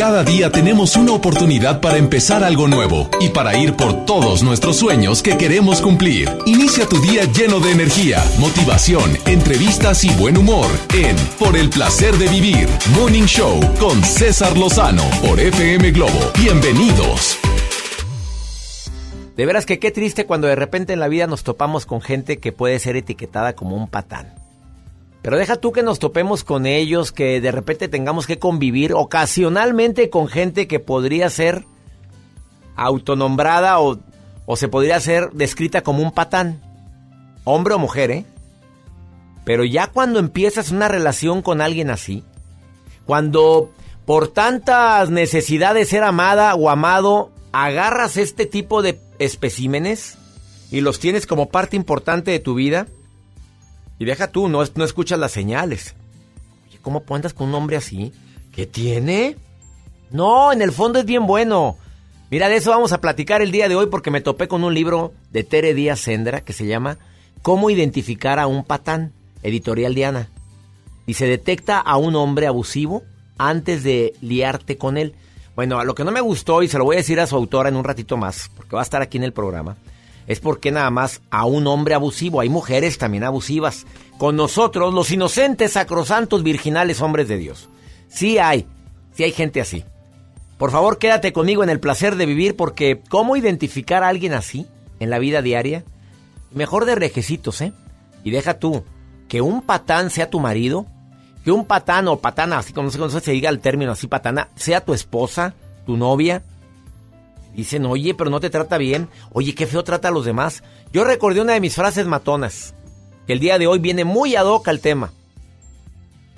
Cada día tenemos una oportunidad para empezar algo nuevo y para ir por todos nuestros sueños que queremos cumplir. Inicia tu día lleno de energía, motivación, entrevistas y buen humor en Por el placer de vivir, Morning Show con César Lozano por FM Globo. Bienvenidos. De veras que qué triste cuando de repente en la vida nos topamos con gente que puede ser etiquetada como un patán. Pero deja tú que nos topemos con ellos, que de repente tengamos que convivir ocasionalmente con gente que podría ser autonombrada o, o se podría ser descrita como un patán. Hombre o mujer, ¿eh? Pero ya cuando empiezas una relación con alguien así, cuando por tantas necesidades de ser amada o amado, agarras este tipo de especímenes y los tienes como parte importante de tu vida, y deja tú, no, no escuchas las señales. Oye, ¿cómo andas con un hombre así? ¿Qué tiene? No, en el fondo es bien bueno. Mira, de eso vamos a platicar el día de hoy porque me topé con un libro de Tere Díaz Sendra que se llama Cómo identificar a un patán, editorial Diana. Y se detecta a un hombre abusivo antes de liarte con él. Bueno, a lo que no me gustó, y se lo voy a decir a su autora en un ratito más, porque va a estar aquí en el programa, es porque nada más a un hombre abusivo. Hay mujeres también abusivas. Con nosotros, los inocentes, sacrosantos, virginales hombres de Dios. Sí hay, sí hay gente así. Por favor, quédate conmigo en el placer de vivir porque ¿cómo identificar a alguien así en la vida diaria? Mejor de rejecitos, ¿eh? Y deja tú, que un patán sea tu marido, que un patán o patana, así como no se diga el término así, patana, sea tu esposa, tu novia, Dicen, oye, pero no te trata bien. Oye, qué feo trata a los demás. Yo recordé una de mis frases matonas, que el día de hoy viene muy ad hoc al tema.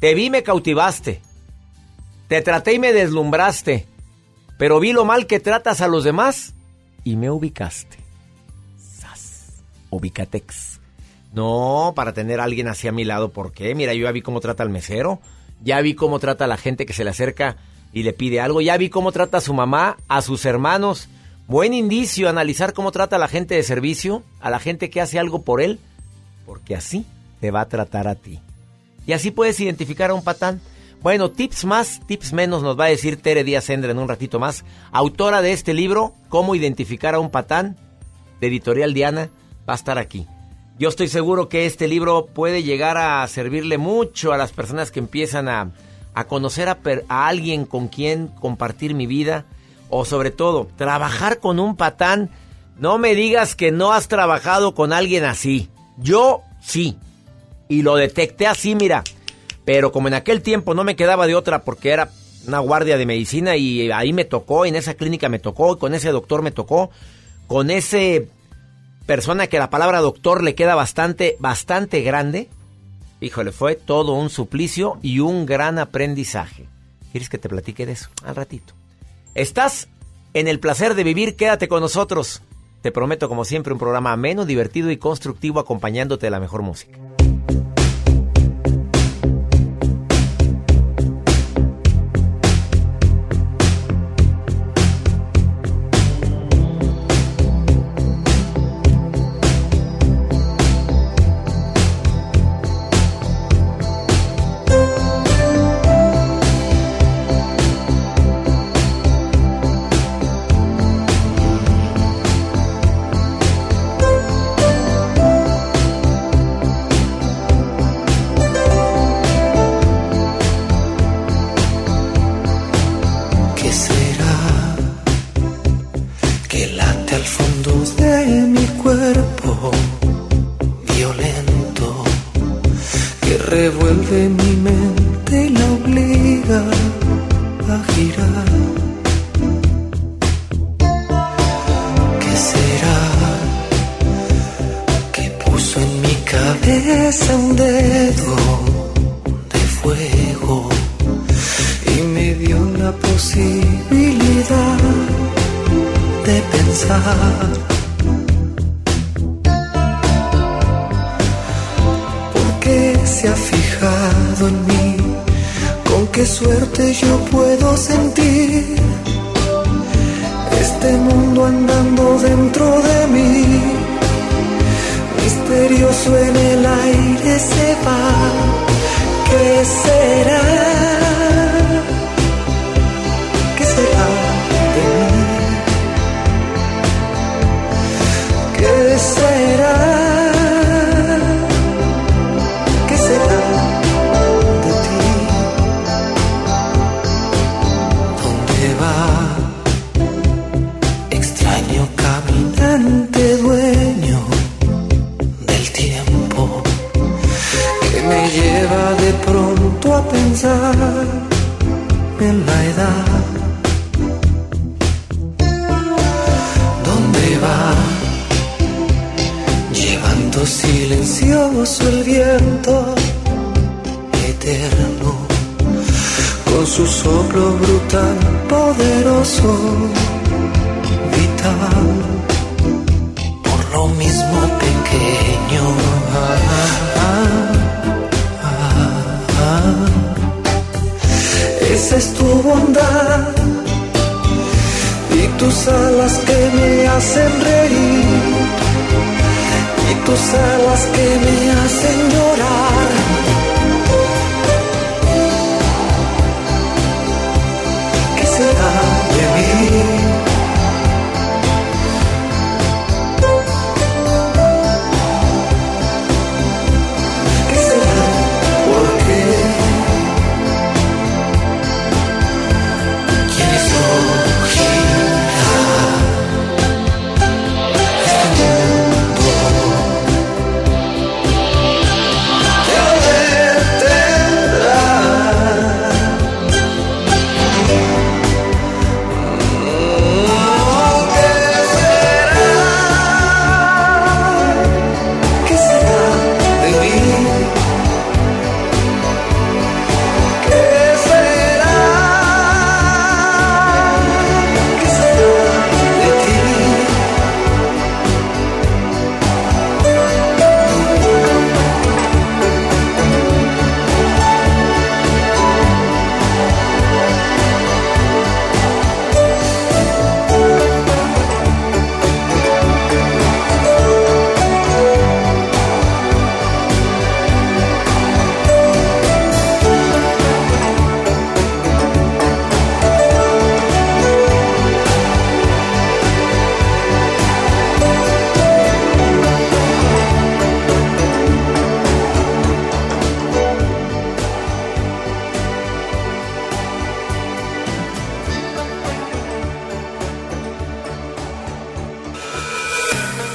Te vi, me cautivaste. Te traté y me deslumbraste. Pero vi lo mal que tratas a los demás y me ubicaste. Sas. Ubicatex. No, para tener a alguien así a mi lado, ¿por qué? Mira, yo ya vi cómo trata al mesero. Ya vi cómo trata a la gente que se le acerca y le pide algo. Ya vi cómo trata a su mamá, a sus hermanos. Buen indicio analizar cómo trata a la gente de servicio, a la gente que hace algo por él, porque así te va a tratar a ti. Y así puedes identificar a un patán. Bueno, tips más, tips menos nos va a decir Tere Díaz Sendra en un ratito más, autora de este libro, Cómo identificar a un patán, de Editorial Diana, va a estar aquí. Yo estoy seguro que este libro puede llegar a servirle mucho a las personas que empiezan a, a conocer a, alguien con quien compartir mi vida o sobre todo trabajar con un patán. No me digas que no has trabajado con alguien así. Yo sí. Y lo detecté así, mira. Pero como en aquel tiempo no me quedaba de otra porque era una guardia de medicina y ahí me tocó, en esa clínica me tocó, con ese doctor me tocó, con ese persona que la palabra doctor le queda bastante, bastante grande, Híjole, fue todo un suplicio y un gran aprendizaje. ¿Quieres que te platique de eso? Al ratito. Estás en el placer de vivir, quédate con nosotros. Te prometo, como siempre, un programa ameno, divertido y constructivo acompañándote de la mejor música.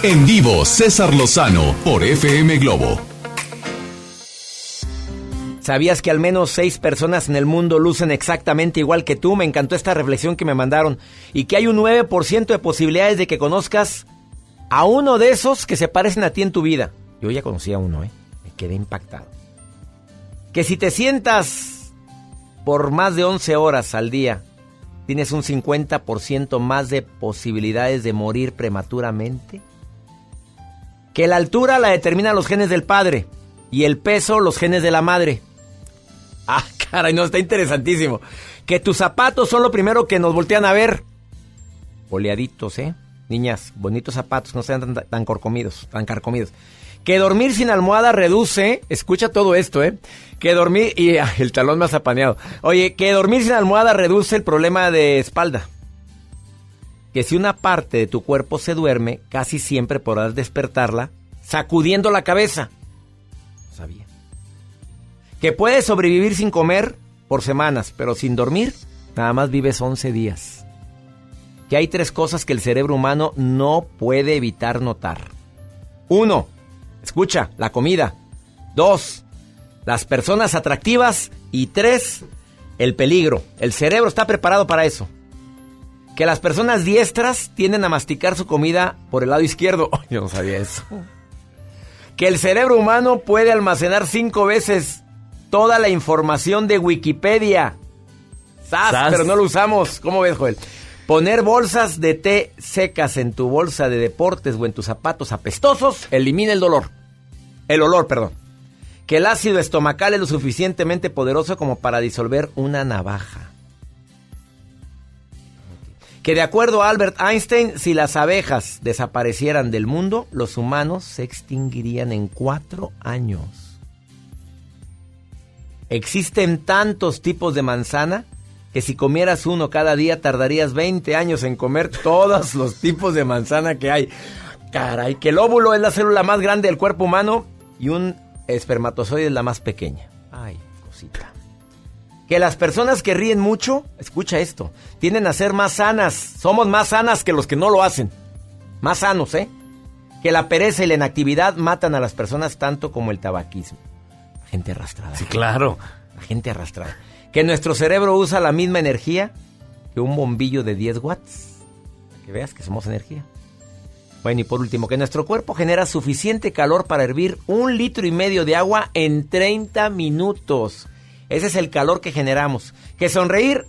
En vivo, César Lozano por FM Globo. ¿Sabías que al menos seis personas en el mundo lucen exactamente igual que tú? Me encantó esta reflexión que me mandaron. Y que hay un 9% de posibilidades de que conozcas a uno de esos que se parecen a ti en tu vida. Yo ya conocí a uno, ¿eh? Me quedé impactado. Que si te sientas por más de 11 horas al día, tienes un 50% más de posibilidades de morir prematuramente que la altura la determinan los genes del padre y el peso los genes de la madre. Ah, caray, no, está interesantísimo. Que tus zapatos son lo primero que nos voltean a ver. Oleaditos, ¿eh? Niñas, bonitos zapatos, no sean tan, tan corcomidos, tan carcomidos. Que dormir sin almohada reduce, escucha todo esto, ¿eh? Que dormir, y el talón más apaneado. Oye, que dormir sin almohada reduce el problema de espalda que si una parte de tu cuerpo se duerme, casi siempre podrás despertarla sacudiendo la cabeza. sabía. Que puedes sobrevivir sin comer por semanas, pero sin dormir, nada más vives 11 días. Que hay tres cosas que el cerebro humano no puede evitar notar. Uno, escucha, la comida. Dos, las personas atractivas. Y tres, el peligro. El cerebro está preparado para eso que las personas diestras tienden a masticar su comida por el lado izquierdo. yo no sabía eso. Que el cerebro humano puede almacenar cinco veces toda la información de Wikipedia. ¡Sas! Pero no lo usamos. ¿Cómo ves, Joel? Poner bolsas de té secas en tu bolsa de deportes o en tus zapatos apestosos elimina el dolor. El olor, perdón. Que el ácido estomacal es lo suficientemente poderoso como para disolver una navaja que de acuerdo a Albert Einstein, si las abejas desaparecieran del mundo, los humanos se extinguirían en cuatro años. Existen tantos tipos de manzana que si comieras uno cada día tardarías 20 años en comer todos los tipos de manzana que hay. Caray, que el óvulo es la célula más grande del cuerpo humano y un espermatozoide es la más pequeña. Ay, cosita. Que las personas que ríen mucho, escucha esto, tienden a ser más sanas. Somos más sanas que los que no lo hacen. Más sanos, ¿eh? Que la pereza y la inactividad matan a las personas tanto como el tabaquismo. gente arrastrada. Sí, claro. La gente arrastrada. Que nuestro cerebro usa la misma energía que un bombillo de 10 watts. que veas que somos energía. Bueno, y por último, que nuestro cuerpo genera suficiente calor para hervir un litro y medio de agua en 30 minutos. Ese es el calor que generamos. Que sonreír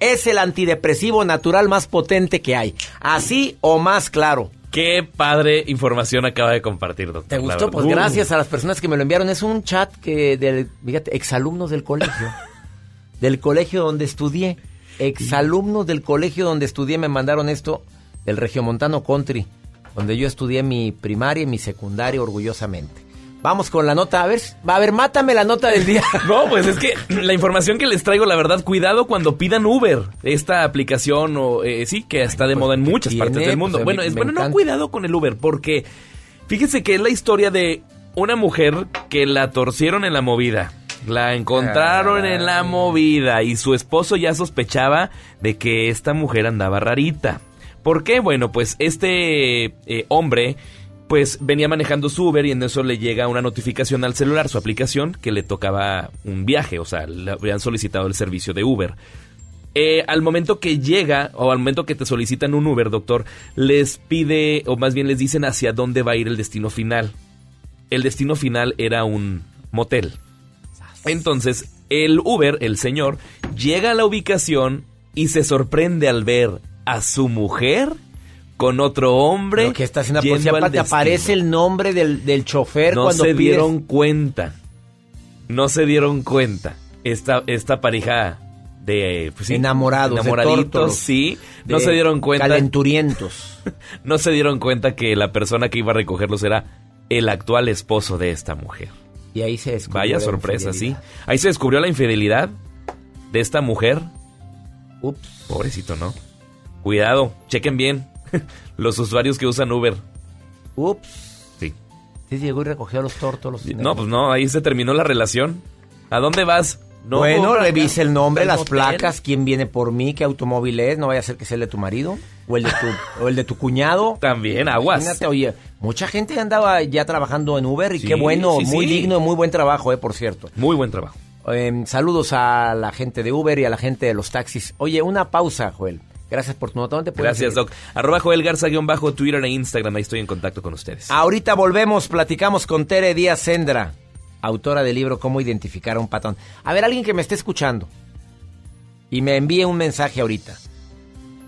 es el antidepresivo natural más potente que hay. Así o más claro. Qué padre información acaba de compartir, doctor. ¿Te gustó? Pues gracias a las personas que me lo enviaron. Es un chat que del, fíjate, exalumnos del colegio. del colegio donde estudié. Exalumnos del colegio donde estudié me mandaron esto del Regiomontano Country, donde yo estudié mi primaria y mi secundaria orgullosamente. Vamos con la nota, a ver, va a ver, mátame la nota del día. No, pues es que la información que les traigo, la verdad, cuidado cuando pidan Uber, esta aplicación o eh, sí que está de pues, moda en muchas partes del mundo. Pues, bueno, es bueno, no cuidado con el Uber porque fíjense que es la historia de una mujer que la torcieron en la movida. La encontraron en la movida y su esposo ya sospechaba de que esta mujer andaba rarita. ¿Por qué? Bueno, pues este eh, hombre pues venía manejando su Uber y en eso le llega una notificación al celular, su aplicación, que le tocaba un viaje, o sea, le habían solicitado el servicio de Uber. Eh, al momento que llega, o al momento que te solicitan un Uber, doctor, les pide, o más bien les dicen hacia dónde va a ir el destino final. El destino final era un motel. Entonces, el Uber, el señor, llega a la ubicación y se sorprende al ver a su mujer con otro hombre. Que está haciendo yendo policía, aparece el nombre del, del chofer No cuando se pides- dieron cuenta. No se dieron cuenta. Esta, esta pareja de pues sí, Enamorados, de enamoraditos, tórtolos, sí. No de se dieron cuenta. Calenturientos. No se dieron cuenta que la persona que iba a recogerlos era el actual esposo de esta mujer. Y ahí se descubrió Vaya la sorpresa, sí. Ahí se descubrió la infidelidad de esta mujer. Ups. Pobrecito, ¿no? Cuidado, chequen bien los usuarios que usan Uber. Ups. Sí. Sí, llegó y recogió a los tórtolos. No, pues no, ahí se terminó la relación. ¿A dónde vas? No, bueno, revisa el nombre, las placas, quién viene por mí, qué automóvil es, no vaya a ser que sea el de tu marido o el de tu, o el de tu cuñado. También, aguas. Imagínate, oye, mucha gente andaba ya trabajando en Uber y Sí, qué bueno, sí, muy sí. digno, muy buen trabajo, eh, por cierto. Muy buen trabajo. Eh, saludos a la gente de Uber y a la gente de los taxis. Oye, una pausa, Joel. Gracias por tu nota. ¿Dónde Gracias, seguir? Doc. Arroba Joel Garza, guion bajo, Twitter e Instagram. Ahí estoy en contacto con ustedes. Ahorita volvemos, platicamos con Tere Díaz Sendra, autora del libro Cómo identificar a un patrón. A ver, alguien que me esté escuchando y me envíe un mensaje ahorita.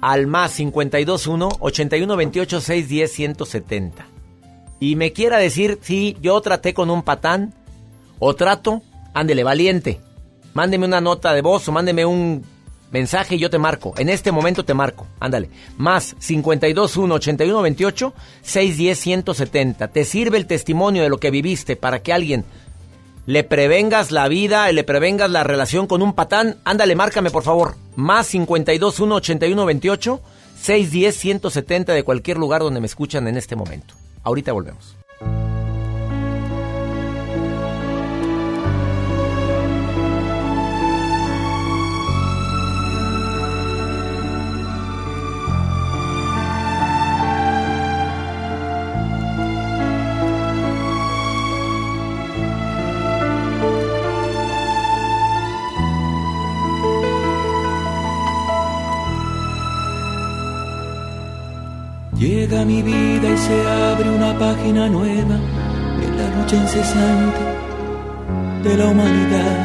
Al más 521 8128 610 170. Y me quiera decir si yo traté con un patán o trato, ándele, valiente. Mándeme una nota de voz o mándeme un mensaje y yo te marco. En este momento te marco. Ándale. Más 521 8128 610 170. ¿Te sirve el testimonio de lo que viviste para que alguien le prevengas la vida, le prevengas la relación con un patán? Ándale, márcame por favor. Más 521 8128 610 170 de cualquier lugar donde me escuchan en este momento. Ahorita volvemos. Llega mi vida y se abre una página nueva en la lucha incesante de la humanidad.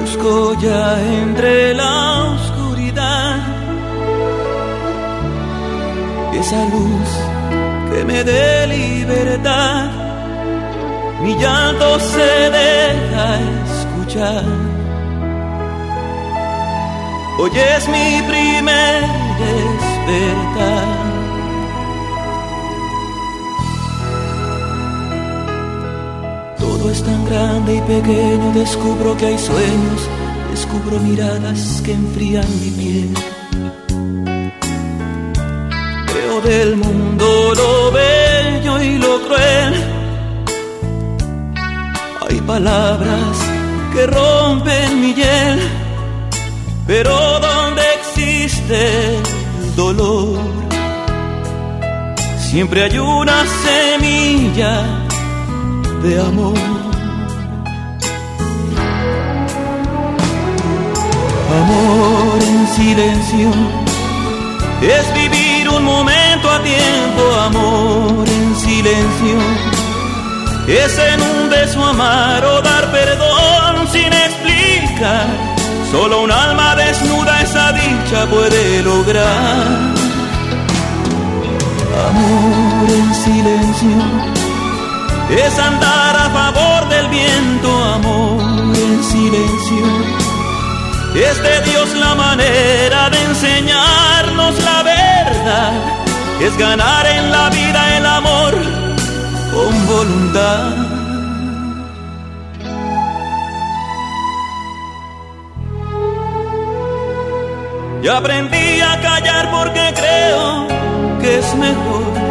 Busco ya entre la oscuridad esa luz que me dé libertad. Mi llanto se deja escuchar. Hoy es mi primer despertar. Todo es tan grande y pequeño, descubro que hay sueños, descubro miradas que enfrían mi piel. Veo del mundo lo bello y lo cruel. Hay palabras que rompen mi hiel, pero donde existe dolor, siempre hay una semilla de amor. Amor en silencio es vivir un momento a tiempo, amor en silencio es en un beso amar o dar perdón sin explicar. Solo un alma desnuda esa dicha puede lograr. Amor en silencio es andar a favor del viento, amor en silencio. Es de Dios la manera de enseñarnos la verdad, es ganar en la vida el amor con voluntad. Y aprendí a callar porque creo que es mejor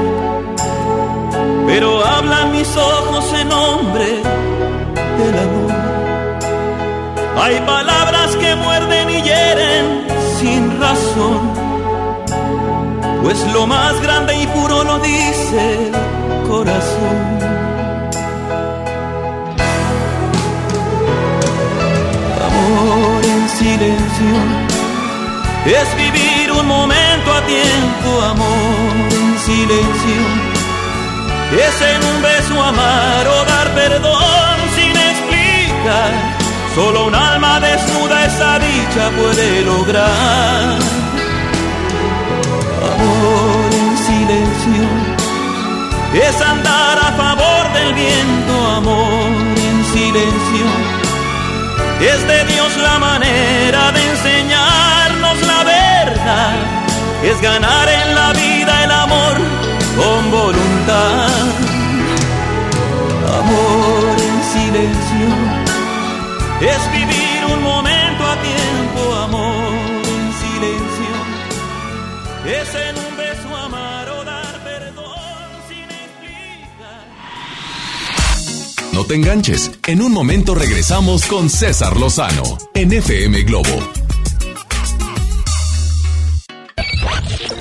pero hablan mis ojos en nombre del amor. Hay palabras que muerden y hieren sin razón, pues lo más grande y puro lo dice el corazón. Amor en silencio es vivir un momento a tiempo, amor en silencio es en un beso amar o dar perdón sin explicar. Solo un alma desnuda esa dicha puede lograr. Amor en silencio es andar a favor del viento, amor en silencio. Es de Dios la manera de enseñarnos la es ganar en la vida el amor con voluntad. Amor en silencio es vivir un momento a tiempo, amor en silencio es en un beso amar o dar perdón sin explicar. No te enganches, en un momento regresamos con César Lozano en FM Globo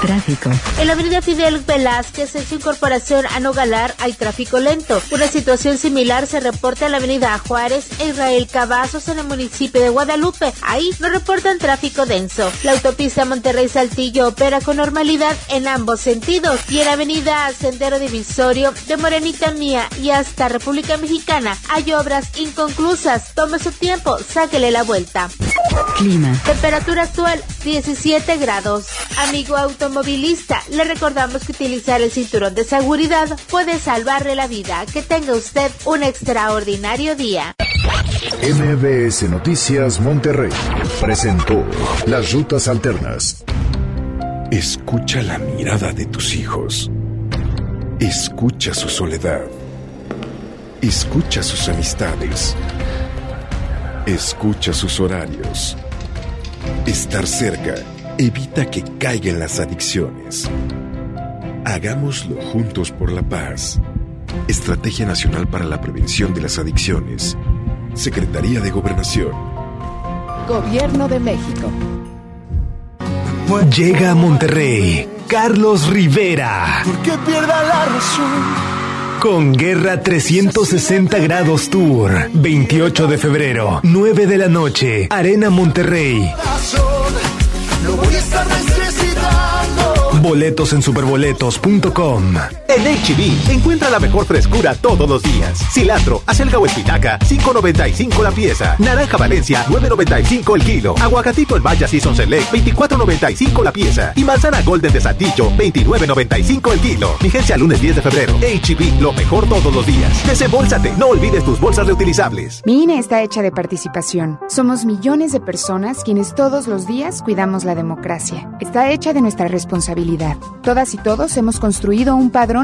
Tráfico. En la avenida Fidel Velázquez, en su incorporación a Nogalar, hay tráfico lento. Una situación similar se reporta en la avenida Juárez e Israel Cavazos en el municipio de Guadalupe. Ahí no reportan tráfico denso. La autopista Monterrey-Saltillo opera con normalidad en ambos sentidos. Y en la avenida Sendero Divisorio de Morenita Mía y hasta República Mexicana hay obras inconclusas. Tome su tiempo, sáquele la vuelta. Clima. Temperatura actual 17 grados. Amigo automovilista, le recordamos que utilizar el cinturón de seguridad puede salvarle la vida. Que tenga usted un extraordinario día. MBS Noticias Monterrey presentó Las Rutas Alternas. Escucha la mirada de tus hijos. Escucha su soledad. Escucha sus amistades. Escucha sus horarios. Estar cerca evita que caigan las adicciones. Hagámoslo juntos por la paz. Estrategia Nacional para la Prevención de las Adicciones. Secretaría de Gobernación. Gobierno de México. Llega a Monterrey Carlos Rivera. Porque pierda la razón con Guerra 360 Grados Tour. 28 de febrero, 9 de la noche, Arena Monterrey. Boletos en superboletos.com. En HB, encuentra la mejor frescura todos los días. Cilantro, acelga o espinaca, 5.95 la pieza. Naranja Valencia, 9.95 el kilo. Aguacatito el Maya Season Select, 24.95 la pieza. Y manzana Golden de Saltillo, 29.95 el kilo. Vigencia lunes 10 de febrero. HB, lo mejor todos los días. Desembolsate, no olvides tus bolsas reutilizables. Mi INE está hecha de participación. Somos millones de personas quienes todos los días cuidamos la democracia. Está hecha de nuestra responsabilidad. Todas y todos hemos construido un padrón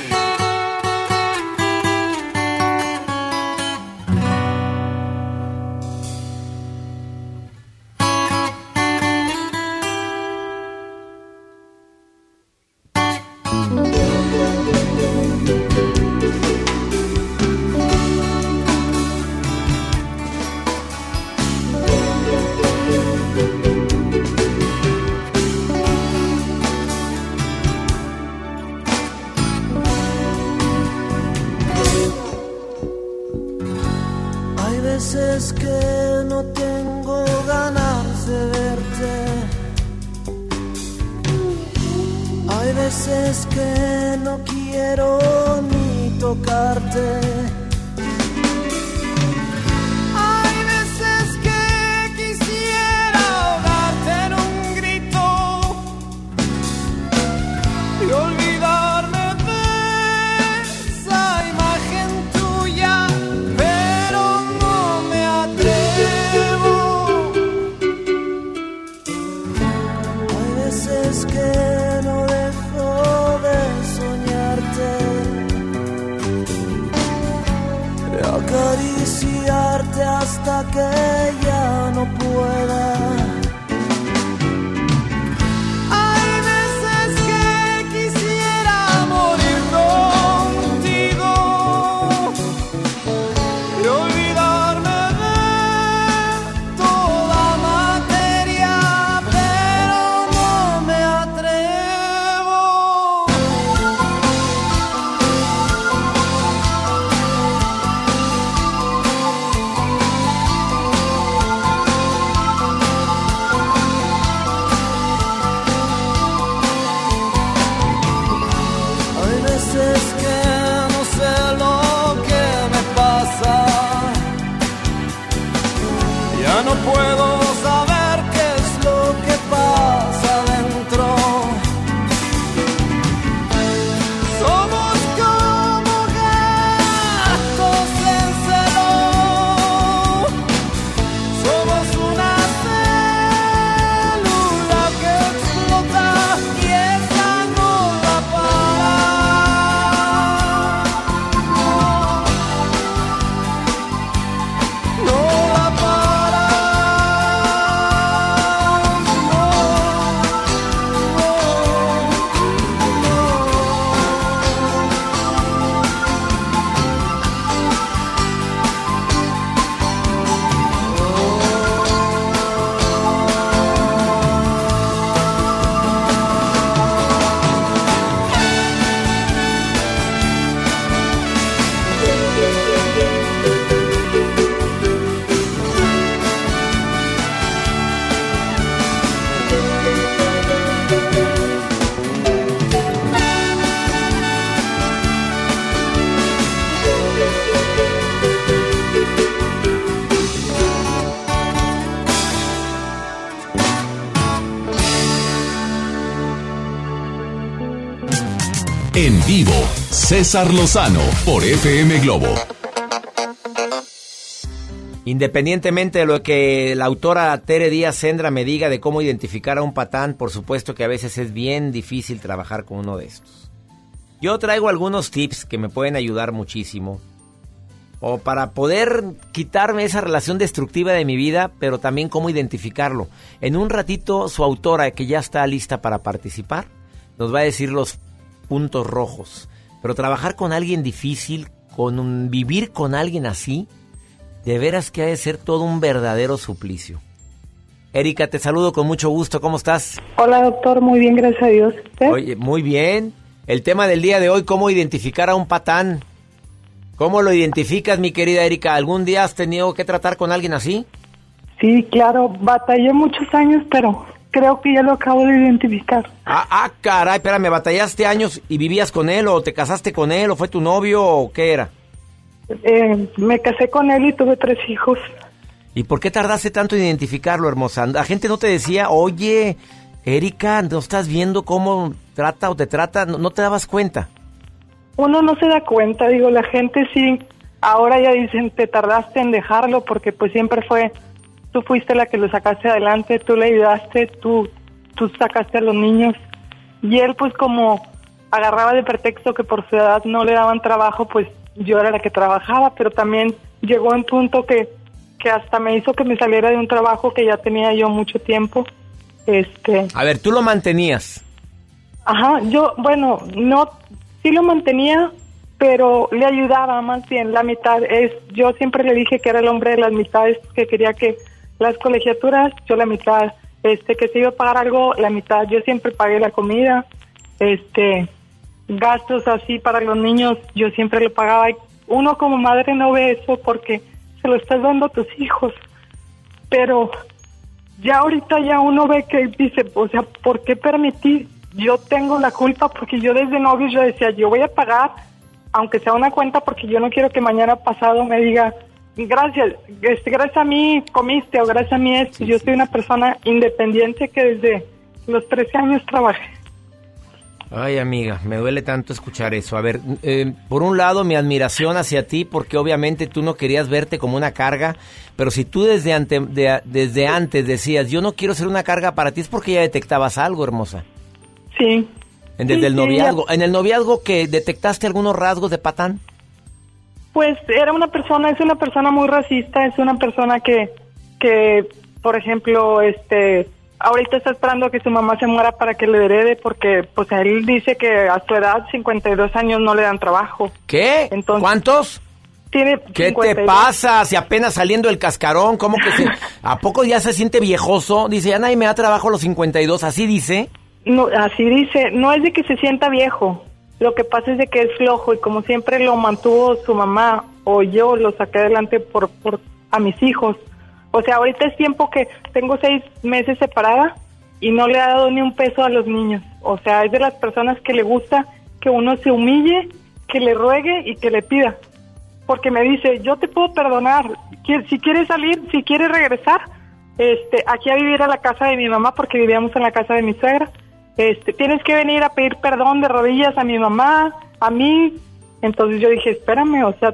Veces que no tengo ganas de verte. Hay veces que no quiero ni tocarte. Hasta César Lozano por FM Globo. Independientemente de lo que la autora Tere Díaz Sendra me diga de cómo identificar a un patán, por supuesto que a veces es bien difícil trabajar con uno de estos. Yo traigo algunos tips que me pueden ayudar muchísimo. O para poder quitarme esa relación destructiva de mi vida, pero también cómo identificarlo. En un ratito su autora, que ya está lista para participar, nos va a decir los puntos rojos. Pero trabajar con alguien difícil, con un, vivir con alguien así, de veras que ha de ser todo un verdadero suplicio. Erika, te saludo con mucho gusto. ¿Cómo estás? Hola, doctor. Muy bien, gracias a Dios. Oye, muy bien. El tema del día de hoy, ¿cómo identificar a un patán? ¿Cómo lo identificas, mi querida Erika? ¿Algún día has tenido que tratar con alguien así? Sí, claro. Batallé muchos años, pero creo que ya lo acabo de identificar. Ah, ah, caray, espérame, ¿batallaste años y vivías con él o te casaste con él o fue tu novio o qué era? Eh, me casé con él y tuve tres hijos. ¿Y por qué tardaste tanto en identificarlo, hermosa? La gente no te decía, oye, Erika, ¿no estás viendo cómo trata o te trata? ¿No, no te dabas cuenta? Uno no se da cuenta, digo, la gente sí, ahora ya dicen, te tardaste en dejarlo porque pues siempre fue tú fuiste la que lo sacaste adelante, tú le ayudaste, tú, tú sacaste a los niños. Y él pues como agarraba de pretexto que por su edad no le daban trabajo, pues yo era la que trabajaba, pero también llegó un punto que, que hasta me hizo que me saliera de un trabajo que ya tenía yo mucho tiempo. Este, A ver, tú lo mantenías. Ajá, yo, bueno, no, sí lo mantenía, pero le ayudaba más bien la mitad. Es, yo siempre le dije que era el hombre de las mitades, que quería que las colegiaturas, yo la mitad, este, que se iba a pagar algo, la mitad, yo siempre pagué la comida, este, gastos así para los niños, yo siempre le pagaba. Uno como madre no ve eso porque se lo estás dando a tus hijos, pero ya ahorita ya uno ve que dice, o sea, ¿por qué permitir? Yo tengo la culpa porque yo desde novio yo decía, yo voy a pagar, aunque sea una cuenta, porque yo no quiero que mañana pasado me diga, gracias, este, gracias a mí comiste o gracias a mí esto. Yo soy una persona independiente que desde los 13 años trabajé. Ay, amiga, me duele tanto escuchar eso. A ver, eh, por un lado, mi admiración hacia ti, porque obviamente tú no querías verte como una carga, pero si tú desde, ante, de- desde antes decías, yo no quiero ser una carga para ti, es porque ya detectabas algo, hermosa. Sí. En- Desde Sí, el sí, noviazgo. ¿En el noviazgo que detectaste algunos rasgos de patán? Pues era una persona, es una persona muy racista, es una persona que, que, por ejemplo, este, ahorita está esperando a que su mamá se muera para que le herede, porque, pues él dice que a su edad, 52 años, no le dan trabajo. ¿Qué? ¿Cuántos? Tiene ¿Qué 52. te pasa? Si apenas saliendo el cascarón, ¿cómo que se... ¿A poco ya se siente viejoso? Dice, ya nadie me da trabajo a los 52, ¿así dice? No, así dice, no es de que se sienta viejo, lo que pasa es de que es flojo y como siempre lo mantuvo su mamá o yo lo saqué adelante por, por a mis hijos. O sea, ahorita es tiempo que tengo seis meses separada y no le ha dado ni un peso a los niños. O sea, es de las personas que le gusta que uno se humille, que le ruegue y que le pida. Porque me dice, yo te puedo perdonar, si quieres salir, si quieres regresar, este, aquí a vivir a la casa de mi mamá porque vivíamos en la casa de mi suegra. Este, tienes que venir a pedir perdón de rodillas a mi mamá, a mí. Entonces yo dije, espérame, o sea,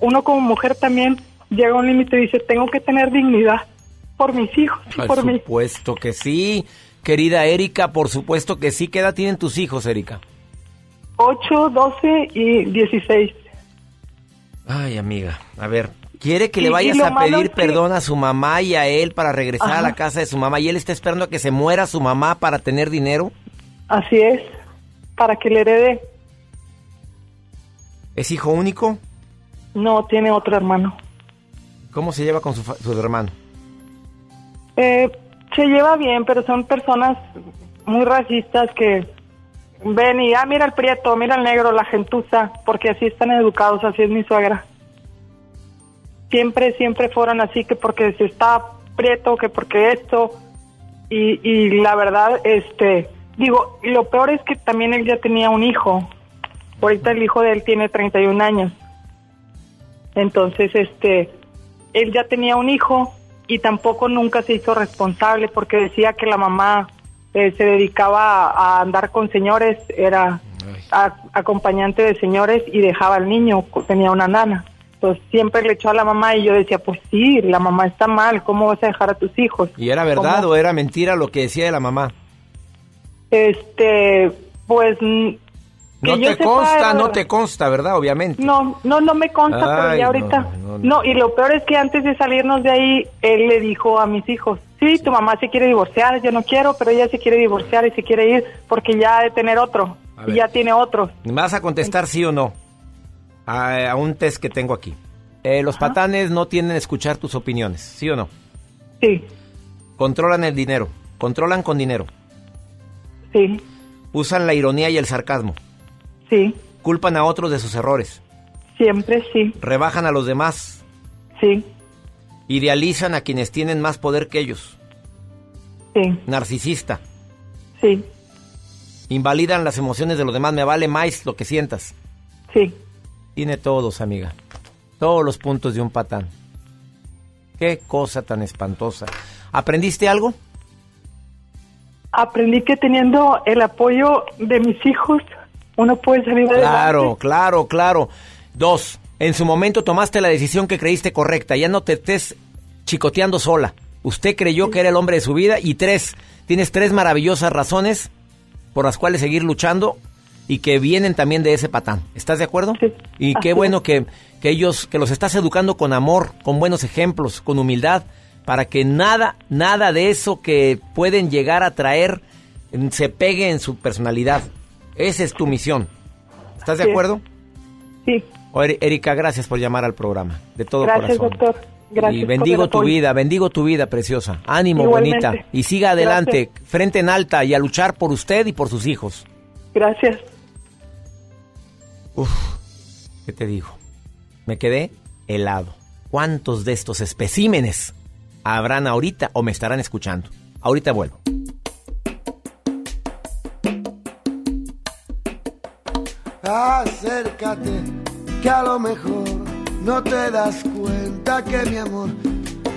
uno como mujer también llega a un límite y dice, tengo que tener dignidad por mis hijos y Por por mí. supuesto que sí. Querida Erika, por supuesto que sí. ¿Qué edad tienen tus hijos, Erika? 8, 12 y 16. Ay, amiga, a ver, quiere que le vayas a pedir perdón a su mamá y a él para regresar a la casa de su mamá y él está esperando a que se muera su mamá para tener dinero. Así es, para que le herede. ¿Es hijo único? No tiene otro hermano. ¿Cómo se lleva con su, su hermano? Eh, se lleva bien, pero son personas muy racistas que ven y, ah, mira el prieto, mira el negro, la gentuza, porque así están educados, así es mi suegra. Siempre, siempre fueron así, que porque se está prieto, que porque esto, y, y la verdad, este, digo, y lo peor es que también él ya tenía un hijo, ahorita el hijo de él tiene 31 años. Entonces, este, él ya tenía un hijo y tampoco nunca se hizo responsable porque decía que la mamá eh, se dedicaba a, a andar con señores, era a- acompañante de señores y dejaba al niño, tenía una nana. Entonces siempre le echó a la mamá y yo decía, pues sí, la mamá está mal, ¿cómo vas a dejar a tus hijos? ¿Y era verdad ¿Cómo? o era mentira lo que decía de la mamá? Este, pues... que No yo te sepa, consta, no te consta, ¿verdad? Obviamente. No, no, no me consta, pero ya ahorita. no, No, no. y lo peor es que antes de salirnos de ahí, él le dijo a mis hijos, sí, tu mamá se quiere divorciar, yo no quiero, pero ella se quiere divorciar y se quiere ir porque ya ha de tener otro, y ya tiene otro. ¿Me vas a contestar sí o no? A, a un test que tengo aquí. Eh, los patanes no tienen que escuchar tus opiniones, ¿sí o no? Sí. Controlan el dinero, controlan con dinero. Sí. Usan la ironía y el sarcasmo. Sí. Culpan a otros de sus errores. Siempre sí. Rebajan a los demás. Sí. Idealizan a quienes tienen más poder que ellos. Sí. Narcisista. Sí. Invalidan las emociones de los demás. Me vale más lo que sientas. Sí. Tiene todos, amiga. Todos los puntos de un patán. Qué cosa tan espantosa. ¿Aprendiste algo? Aprendí que teniendo el apoyo de mis hijos, uno puede salir Claro, adelante. claro, claro. Dos, en su momento tomaste la decisión que creíste correcta. Ya no te estés chicoteando sola. Usted creyó que era el hombre de su vida. Y tres, tienes tres maravillosas razones por las cuales seguir luchando y que vienen también de ese patán. ¿Estás de acuerdo? Y qué bueno que, que ellos, que los estás educando con amor, con buenos ejemplos, con humildad, para que nada, nada de eso que pueden llegar a traer mm, se pegue en su personalidad. Esa es tu misión. ¿Estás de Sí. acuerdo? Sí. Oh, Eri- Erika, gracias por llamar al programa. De todo Gracias, corazón. doctor. Gracias y bendigo tu vida, bendigo tu vida, preciosa. Ánimo, Igualmente. bonita. Y siga adelante, frente en alta y a luchar por usted y por sus hijos. Gracias. Uf, ¿qué te digo? Me quedé helado. ¿Cuántos de estos especímenes habrán ahorita o me estarán escuchando? Ahorita vuelvo. Acércate, que a lo mejor no te das cuenta que mi amor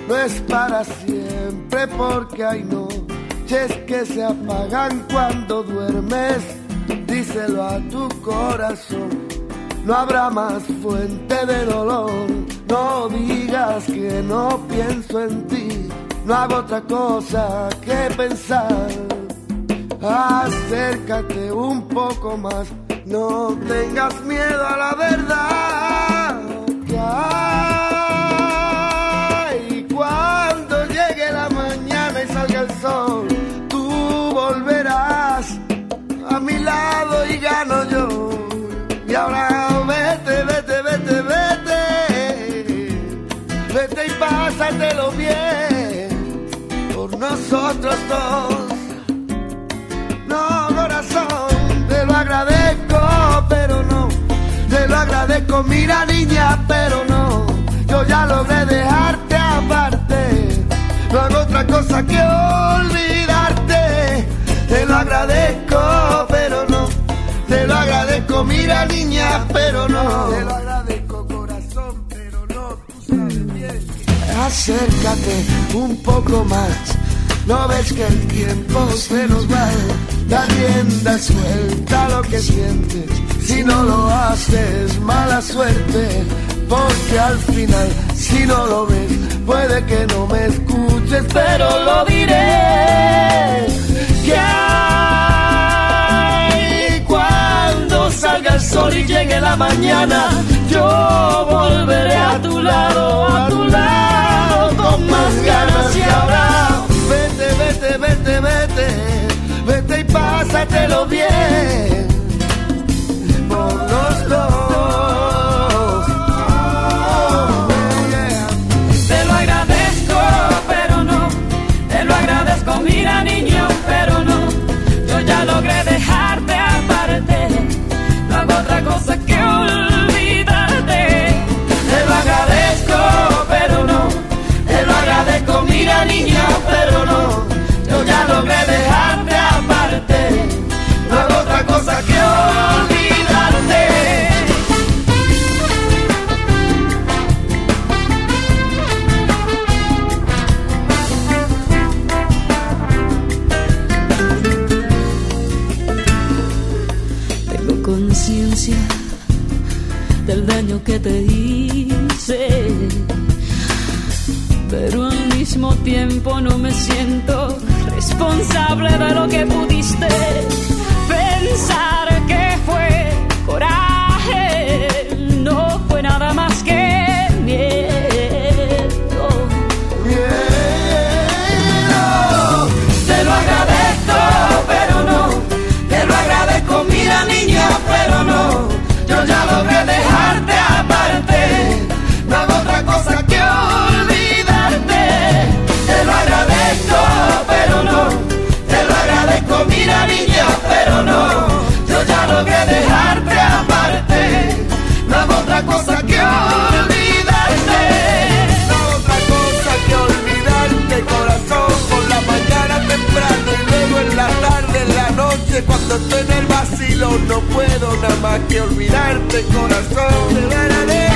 no es para siempre, porque hay noches que se apagan cuando duermes. Díselo a tu corazón, no habrá más fuente de dolor. No digas que no pienso en ti, no hago otra cosa que pensar. Acércate un poco más, no tengas miedo a la verdad. Nosotros dos. No, corazón, te lo agradezco, pero no. Te lo agradezco, mira niña, pero no. Yo ya logré dejarte aparte. No hago otra cosa que olvidarte. Te lo agradezco, pero no. Te lo agradezco, mira niña, pero no. Te lo agradezco, corazón, pero no. Tú sabes bien. Acércate un poco más. No ves que el tiempo se nos va. Da rienda suelta lo que sientes. Si no lo haces, mala suerte. Porque al final, si no lo ves, puede que no me escuches, pero lo diré. Que hay cuando salga el sol y llegue la mañana, yo volveré a tu lado, a tu lado, con más ganas y ahora. Pásatelo bien te hice. Pero al mismo tiempo no me siento responsable de lo que pudiste pensar niña, pero no. Yo ya logré dejarte aparte. No hago otra cosa que olvidarte. No hago otra cosa que olvidarte, corazón. Por la mañana temprano y luego en la tarde, en la noche, cuando estoy en el vacilo, no puedo nada más que olvidarte, corazón. Te lo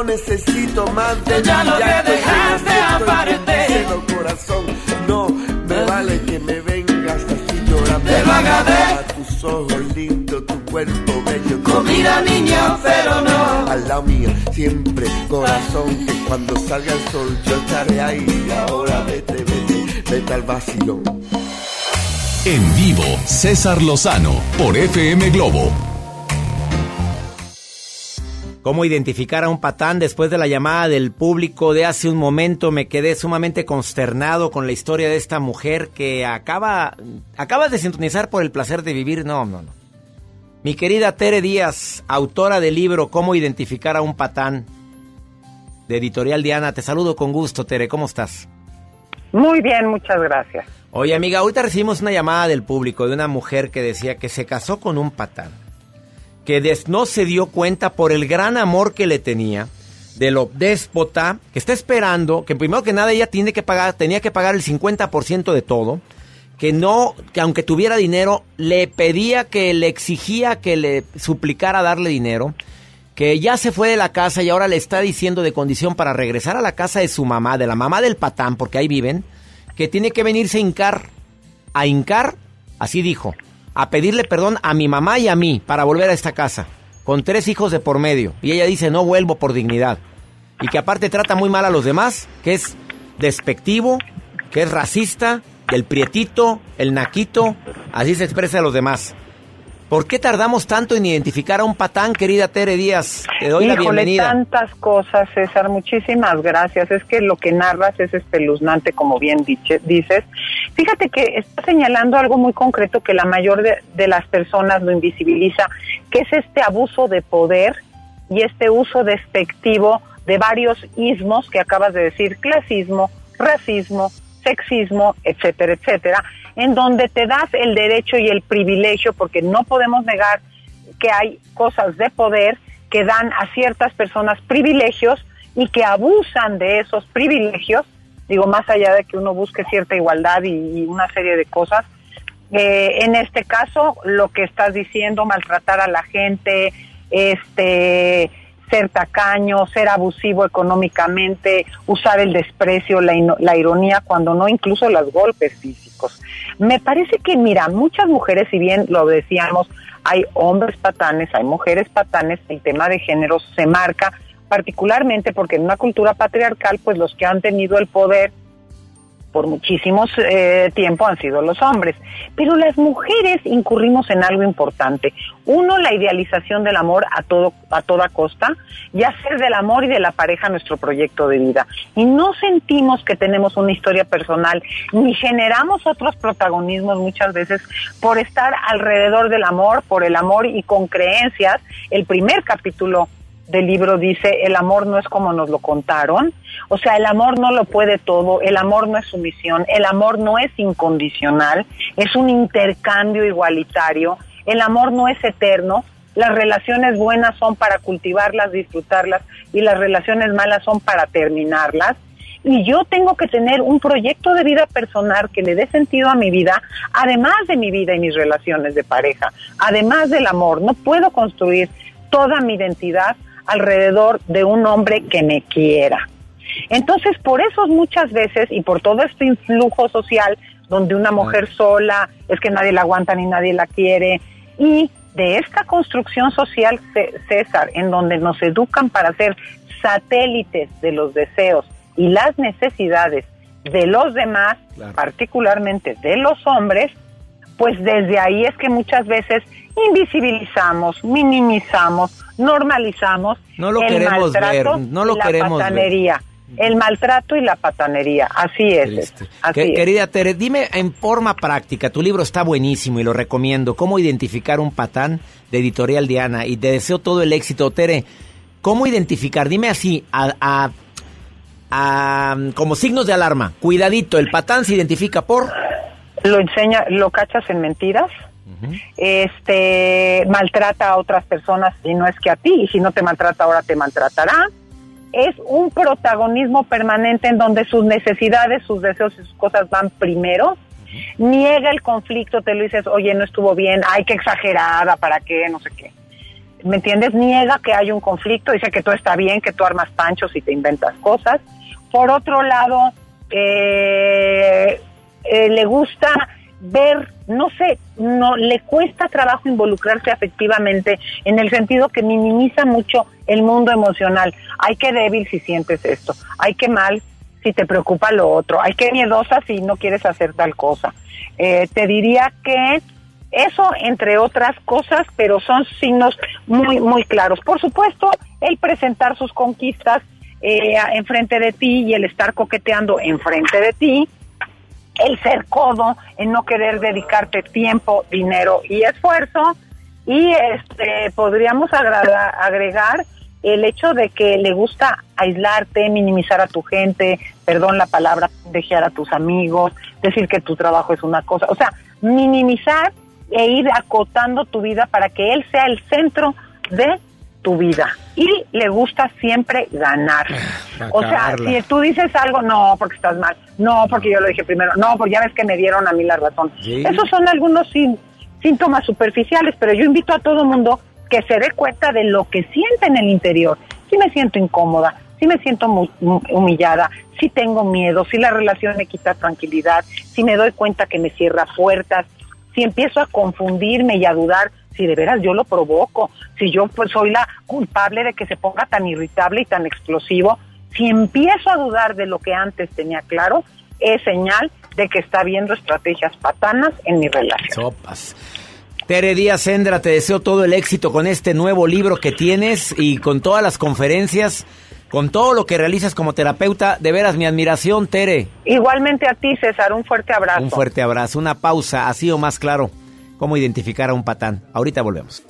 no necesito más de Ya estoy dejarte en tu aparte. corazón. No me vale que me vengas así llorando. Te lo agradezco. A tus ojos lindos, tu cuerpo bello. Mira, niña, pero no. Al lado mío, siempre, corazón, que cuando salga el sol yo estaré ahí. Ahora vete, vete, vete al vacilón. En vivo, César Lozano por FM Globo. ¿Cómo identificar a un patán? Después de la llamada del público de hace un momento me quedé sumamente consternado con la historia de esta mujer que acaba, acaba de sintonizar por el placer de vivir. No, no, no. Mi querida Tere Díaz, autora del libro Cómo identificar a un patán, de Editorial Diana. Te saludo con gusto, Tere. ¿Cómo estás? Muy bien, muchas gracias. Oye, amiga, ahorita recibimos una llamada del público de una mujer que decía que se casó con un patán, que no se dio cuenta por el gran amor que le tenía, de lo déspota, que está esperando, que primero que nada ella tiene que pagar, tenía que pagar el 50% de todo, que no, que aunque tuviera dinero, le pedía que le exigía que le suplicara darle dinero, que ya se fue de la casa y ahora le está diciendo de condición para regresar a la casa de su mamá, de la mamá del patán, porque ahí viven, que tiene que venirse a hincar, a hincar, así dijo, a pedirle perdón a mi mamá y a mí para volver a esta casa, con tres hijos de por medio. Y ella dice, no vuelvo por dignidad. Y que aparte trata muy mal a los demás, que es despectivo, que es racista, el prietito, el naquito, así se expresa a los demás. ¿Por qué tardamos tanto en identificar a un patán, querida Tere Díaz? Te doy la bienvenida. tantas cosas, César, muchísimas gracias. Es que lo que narras es espeluznante, como bien diche- dices. Fíjate que está señalando algo muy concreto que la mayor de, de las personas lo invisibiliza, que es este abuso de poder y este uso despectivo de varios ismos que acabas de decir, clasismo, racismo, sexismo, etcétera, etcétera, en donde te das el derecho y el privilegio, porque no podemos negar que hay cosas de poder que dan a ciertas personas privilegios y que abusan de esos privilegios, digo, más allá de que uno busque cierta igualdad y, una serie de cosas. Eh, en este caso, lo que estás diciendo, maltratar a la gente, este ser tacaño, ser abusivo económicamente, usar el desprecio, la ironía, cuando no incluso los golpes físicos. Me parece que, mira, muchas mujeres, si bien lo decíamos, hay hombres patanes, hay mujeres patanes, el tema de género se marca particularmente porque en una cultura patriarcal, pues los que han tenido el poder por muchísimos eh, tiempo han sido los hombres. Pero las mujeres incurrimos en algo importante. Uno, la idealización del amor a todo a toda costa y hacer del amor y de la pareja nuestro proyecto de vida. Y no sentimos que tenemos una historia personal ni generamos otros protagonismos muchas veces por estar alrededor del amor, por el amor y con creencias. El primer capítulo del libro dice, el amor no es como nos lo contaron. O sea, el amor no lo puede todo, el amor no es sumisión, el amor no es incondicional, es un intercambio igualitario, el amor no es eterno, las relaciones buenas son para cultivarlas, disfrutarlas y las relaciones malas son para terminarlas. y yo tengo que tener un proyecto de vida personal que le dé sentido a mi vida, además de mi vida y mis relaciones de pareja, además del amor. No puedo construir toda mi identidad alrededor de un hombre que me quiera. Entonces, por eso muchas veces y por todo este influjo social donde una mujer sola es que nadie la aguanta ni nadie la quiere y de esta construcción social, César, en donde nos educan para ser satélites de los deseos y las necesidades de los demás, particularmente de los hombres, pues desde ahí es que muchas veces invisibilizamos, minimizamos, normalizamos no lo el queremos maltrato ver, no lo y la queremos ver. patanería. El maltrato y la patanería, así es. Así Que- es. Querida Tere, dime en forma práctica, tu libro está buenísimo y lo recomiendo, cómo identificar un patán de Editorial Diana y te deseo todo el éxito. Tere, ¿cómo identificar? Dime así, a, a- a- como signos de alarma, cuidadito, el patán se identifica por... Lo enseña, lo cachas en mentiras, este maltrata a otras personas y no es que a ti, y si no te maltrata ahora te maltratará. Es un protagonismo permanente en donde sus necesidades, sus deseos y sus cosas van primero. Niega el conflicto, te lo dices, oye, no estuvo bien, ay, qué exagerada, ¿para qué? No sé qué. ¿Me entiendes? Niega que hay un conflicto, dice que todo está bien, que tú armas panchos y te inventas cosas. Por otro lado, eh, eh, le gusta ver, no sé, no le cuesta trabajo involucrarse afectivamente en el sentido que minimiza mucho el mundo emocional. Ay, qué débil si sientes esto. Ay, qué mal si te preocupa lo otro. Ay, qué miedosa si no quieres hacer tal cosa. Eh, te diría que eso, entre otras cosas, pero son signos muy, muy claros. Por supuesto, el presentar sus conquistas eh, enfrente de ti y el estar coqueteando enfrente de ti, el ser codo, en no querer dedicarte tiempo, dinero y esfuerzo, y este podríamos agregar el hecho de que le gusta aislarte, minimizar a tu gente, perdón la palabra, dejar a tus amigos, decir que tu trabajo es una cosa, o sea, minimizar e ir acotando tu vida para que él sea el centro de tu vida. Y le gusta siempre ganar. O sea, si tú dices algo, no, porque estás mal, no, porque yo lo dije primero, no, porque ya ves que me dieron a mí la razón. Sí. Esos son algunos sí- síntomas superficiales, pero yo invito a todo mundo que se dé cuenta de lo que siente en el interior. Si me siento incómoda, si me siento humillada, si tengo miedo, si la relación me quita tranquilidad, si me doy cuenta que me cierra puertas, si empiezo a confundirme y a dudar si de veras yo lo provoco, si yo pues soy la culpable de que se ponga tan irritable y tan explosivo, si empiezo a dudar de lo que antes tenía claro, es señal de que está habiendo estrategias patanas en mi relación. Sopas. Tere Díaz Sendra, te deseo todo el éxito con este nuevo libro que tienes y con todas las conferencias, con todo lo que realizas como terapeuta. De veras, mi admiración, Tere. Igualmente a ti, César, un fuerte abrazo. Un fuerte abrazo, una pausa, así o más claro. ¿Cómo identificar a un patán? Ahorita volvemos.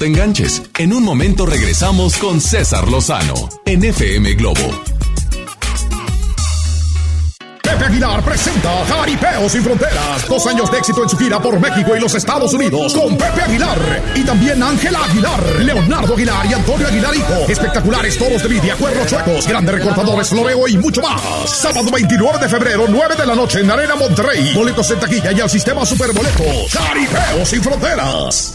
Te enganches. En un momento regresamos con César Lozano en FM Globo. Pepe Aguilar presenta Jaripeo sin Fronteras. Dos años de éxito en su gira por México y los Estados Unidos con Pepe Aguilar. Y también Ángela Aguilar, Leonardo Aguilar y Antonio Aguilar Hijo. Espectaculares toros de lidia, cuernos chuecos, grandes recortadores, floreo y mucho más. Sábado 29 de febrero, 9 de la noche en Arena Monterrey. Boletos en taquilla y al sistema Superboletos. Jaripeo sin Fronteras.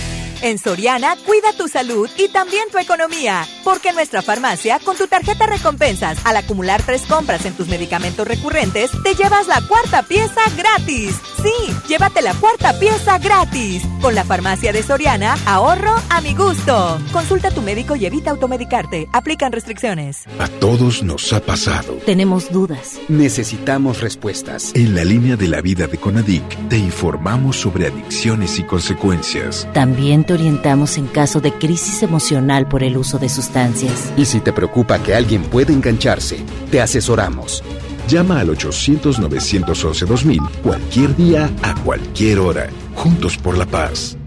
En Soriana, cuida tu salud y también tu economía. Porque en nuestra farmacia, con tu tarjeta recompensas, al acumular tres compras en tus medicamentos recurrentes, te llevas la cuarta pieza gratis. Sí, llévate la cuarta pieza gratis. Con la farmacia de Soriana, ahorro a mi gusto. Consulta a tu médico y evita automedicarte. Aplican restricciones. A todos nos ha pasado. Tenemos dudas. Necesitamos respuestas. En la línea de la vida de Conadic, te informamos sobre adicciones y consecuencias. También te orientamos en caso de crisis emocional por el uso de sustancias. Y si te preocupa que alguien pueda engancharse, te asesoramos. Llama al 800-911-2000 cualquier día, a cualquier hora. Juntos por la paz.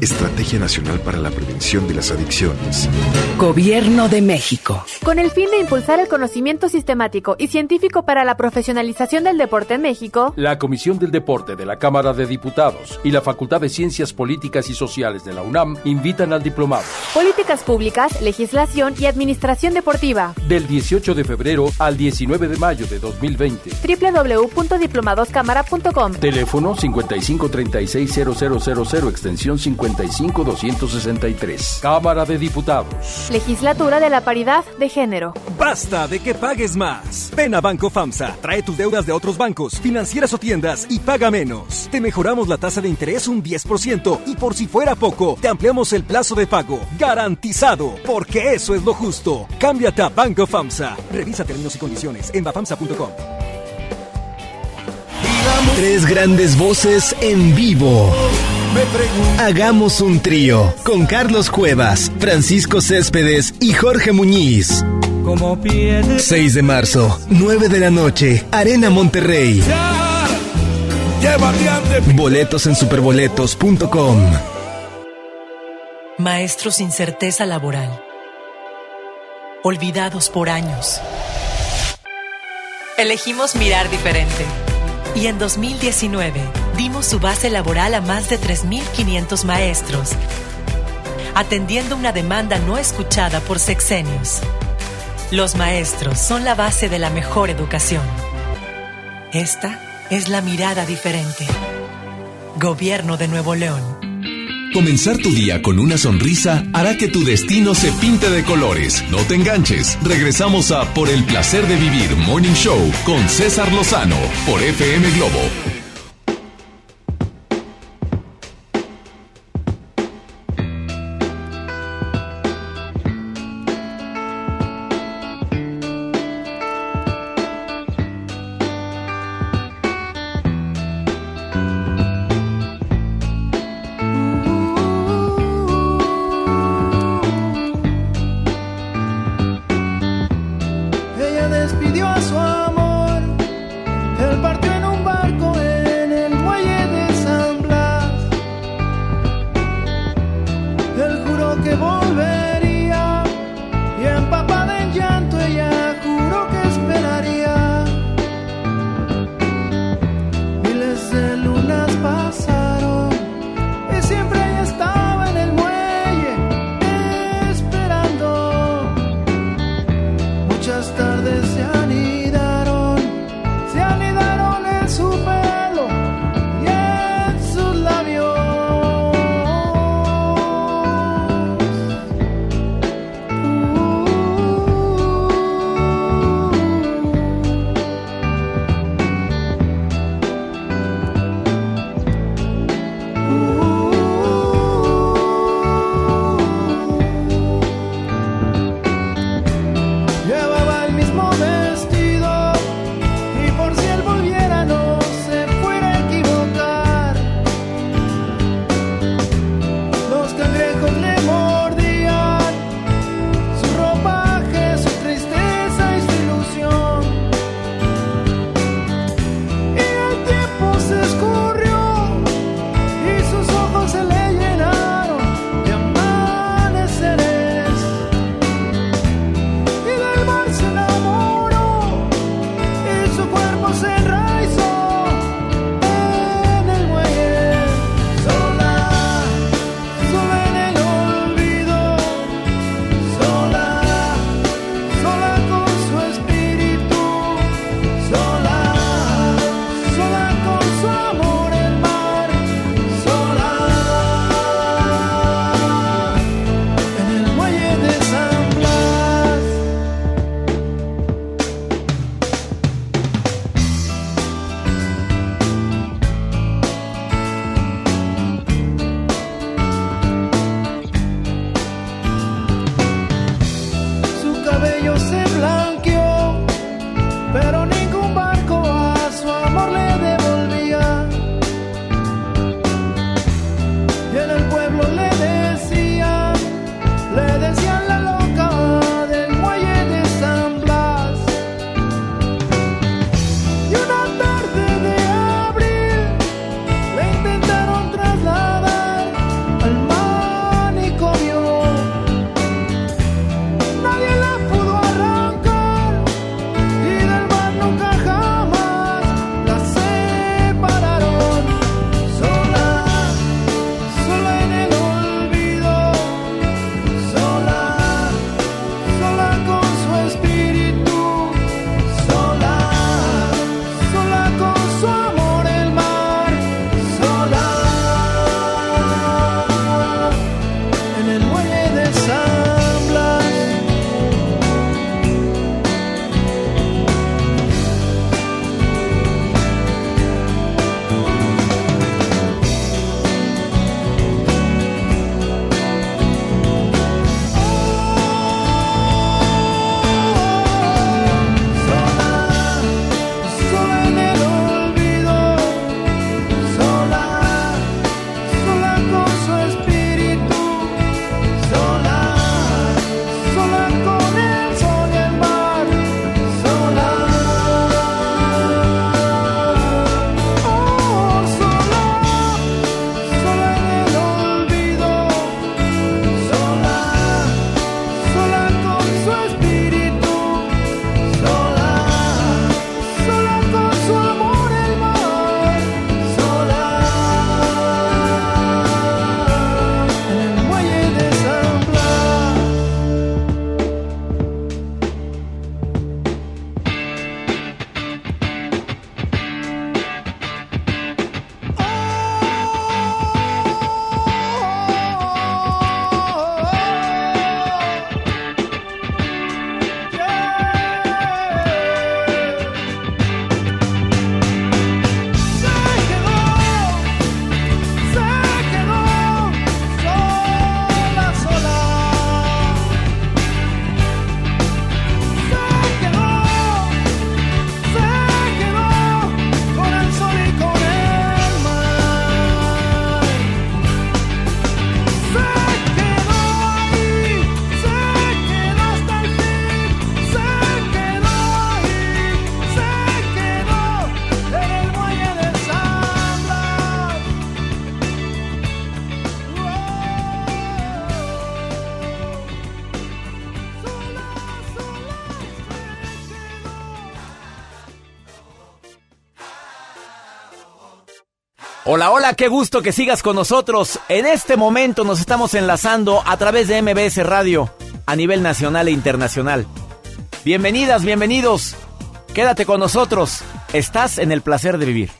Estrategia Nacional para la Prevención de las Adicciones. Gobierno de México. Con el fin de impulsar el conocimiento sistemático y científico para la profesionalización del deporte en México, la Comisión del Deporte de la Cámara de Diputados y la Facultad de Ciencias Políticas y Sociales de la UNAM invitan al diplomado. Políticas Públicas, Legislación y Administración Deportiva. Del 18 de febrero al 19 de mayo de 2020. www.diplomadoscámara.com. Teléfono 55360000 extensión 50 263 Cámara de Diputados. Legislatura de la Paridad de Género. Basta de que pagues más. Ven a Banco FAMSA, trae tus deudas de otros bancos, financieras o tiendas y paga menos. Te mejoramos la tasa de interés un 10% y por si fuera poco, te ampliamos el plazo de pago. Garantizado, porque eso es lo justo. Cámbiate a Banco FAMSA. Revisa términos y condiciones en bafamsa.com. Tres grandes voces en vivo. Hagamos un trío con Carlos Cuevas, Francisco Céspedes y Jorge Muñiz. 6 de marzo, 9 de la noche, Arena Monterrey. Boletos en superboletos.com. Maestros sin certeza laboral. Olvidados por años. Elegimos mirar diferente. Y en 2019 dimos su base laboral a más de 3.500 maestros, atendiendo una demanda no escuchada por sexenios. Los maestros son la base de la mejor educación. Esta es la mirada diferente. Gobierno de Nuevo León. Comenzar tu día con una sonrisa hará que tu destino se pinte de colores. No te enganches. Regresamos a Por el placer de vivir Morning Show con César Lozano por FM Globo. Hola, hola, qué gusto que sigas con nosotros. En este momento nos estamos enlazando a través de MBS Radio a nivel nacional e internacional. Bienvenidas, bienvenidos. Quédate con nosotros. Estás en el placer de vivir.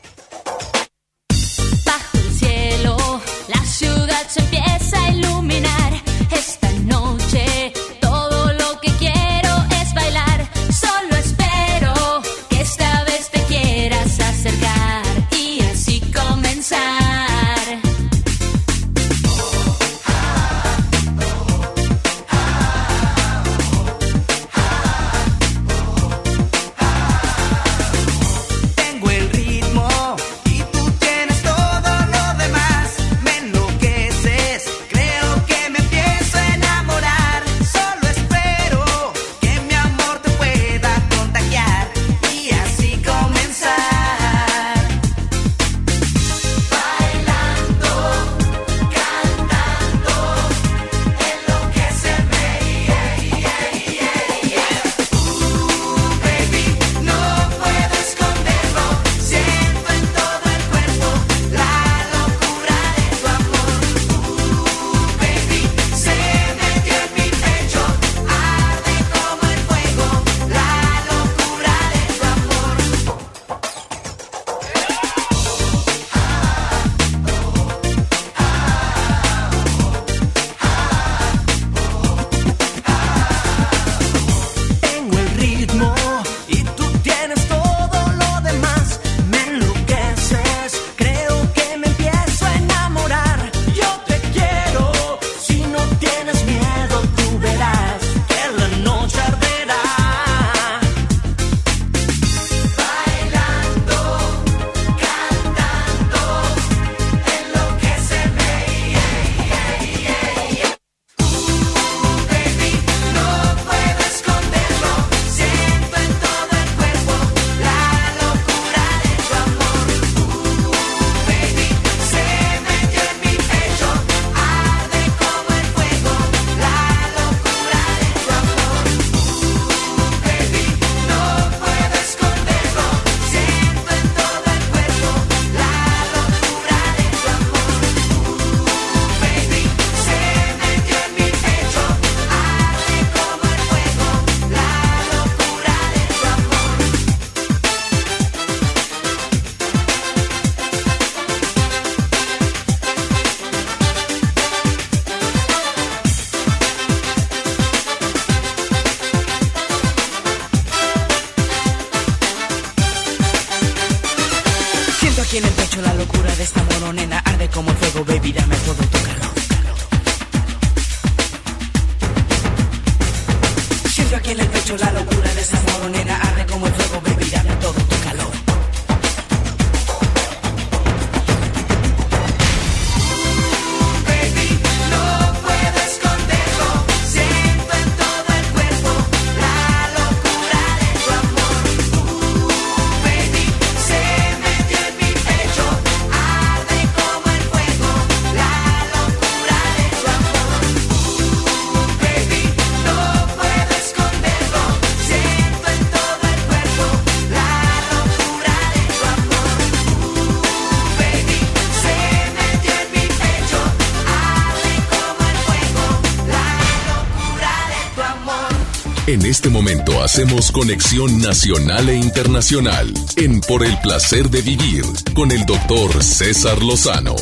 En este momento hacemos conexión nacional e internacional en Por el placer de vivir con el doctor César Lozano.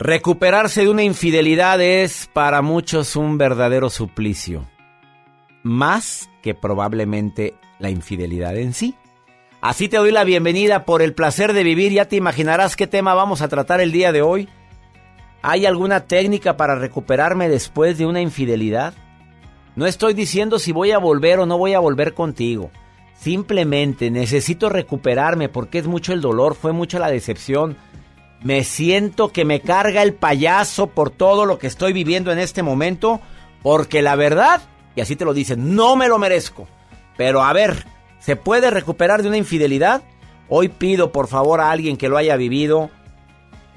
Recuperarse de una infidelidad es para muchos un verdadero suplicio. Más que probablemente la infidelidad en sí. Así te doy la bienvenida por el placer de vivir. Ya te imaginarás qué tema vamos a tratar el día de hoy. ¿Hay alguna técnica para recuperarme después de una infidelidad? No estoy diciendo si voy a volver o no voy a volver contigo. Simplemente necesito recuperarme porque es mucho el dolor, fue mucho la decepción. Me siento que me carga el payaso por todo lo que estoy viviendo en este momento, porque la verdad, y así te lo dicen, no me lo merezco. Pero a ver, ¿se puede recuperar de una infidelidad? Hoy pido por favor a alguien que lo haya vivido,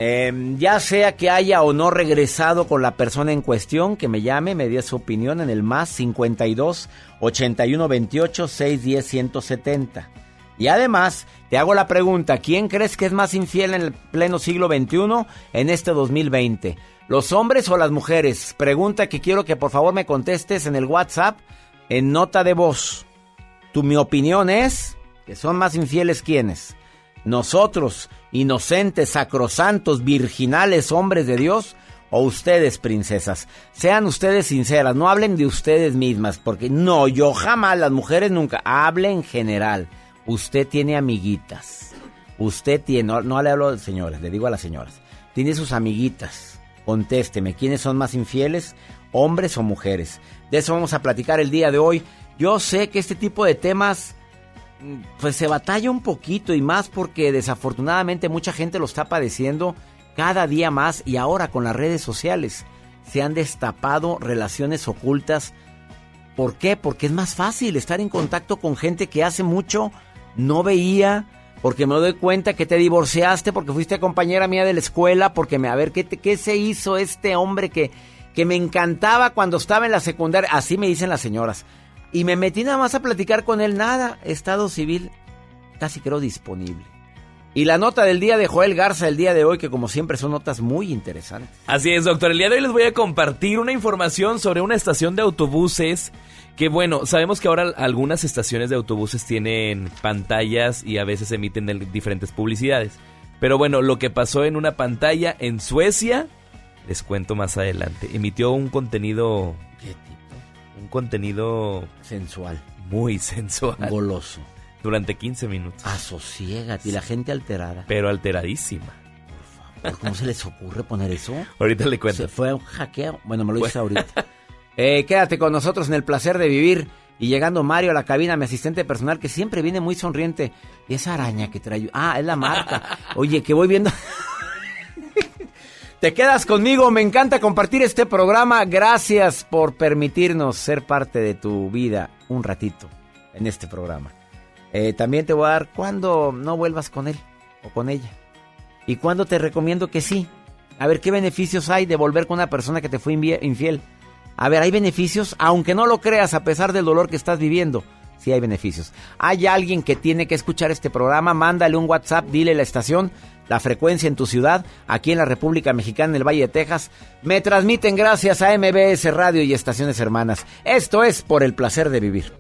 eh, ya sea que haya o no regresado con la persona en cuestión, que me llame, me dé su opinión en el más 52 81 28 610 170. Y además, te hago la pregunta, ¿quién crees que es más infiel en el pleno siglo XXI en este 2020? ¿Los hombres o las mujeres? Pregunta que quiero que por favor me contestes en el WhatsApp en nota de voz. Tu mi opinión es que son más infieles quiénes? Nosotros, inocentes, sacrosantos, virginales, hombres de Dios, o ustedes, princesas. Sean ustedes sinceras, no hablen de ustedes mismas, porque no, yo jamás, las mujeres nunca, hable en general. Usted tiene amiguitas. Usted tiene, no, no le hablo de señoras, le digo a las señoras. Tiene sus amiguitas. Contésteme, ¿quiénes son más infieles? ¿Hombres o mujeres? De eso vamos a platicar el día de hoy. Yo sé que este tipo de temas pues se batalla un poquito y más porque desafortunadamente mucha gente lo está padeciendo cada día más y ahora con las redes sociales se han destapado relaciones ocultas. ¿Por qué? Porque es más fácil estar en contacto con gente que hace mucho no veía, porque me doy cuenta que te divorciaste, porque fuiste compañera mía de la escuela, porque me a ver qué, qué se hizo este hombre que, que me encantaba cuando estaba en la secundaria, así me dicen las señoras. Y me metí nada más a platicar con él, nada, estado civil casi creo disponible. Y la nota del día de Joel Garza el día de hoy, que como siempre son notas muy interesantes. Así es, doctor. El día de hoy les voy a compartir una información sobre una estación de autobuses que, bueno, sabemos que ahora algunas estaciones de autobuses tienen pantallas y a veces emiten diferentes publicidades. Pero bueno, lo que pasó en una pantalla en Suecia, les cuento más adelante. Emitió un contenido... Un contenido... Sensual. Muy sensual. Goloso. Durante 15 minutos. Asosiégate. Y la gente alterada. Pero alteradísima. ¿Cómo se les ocurre poner eso? Ahorita le cuento. Se fue un hackeo. Bueno, me lo dices ahorita. Eh, quédate con nosotros en el placer de vivir. Y llegando Mario a la cabina, mi asistente personal, que siempre viene muy sonriente. Y esa araña que trae. Ah, es la marca. Oye, que voy viendo. Te quedas conmigo, me encanta compartir este programa. Gracias por permitirnos ser parte de tu vida un ratito en este programa. Eh, también te voy a dar cuándo no vuelvas con él o con ella. Y cuándo te recomiendo que sí. A ver qué beneficios hay de volver con una persona que te fue infiel. A ver, hay beneficios, aunque no lo creas, a pesar del dolor que estás viviendo. Sí hay beneficios. Hay alguien que tiene que escuchar este programa, mándale un WhatsApp, dile la estación, la frecuencia en tu ciudad, aquí en la República Mexicana, en el Valle de Texas. Me transmiten gracias a MBS Radio y Estaciones Hermanas. Esto es por el placer de vivir.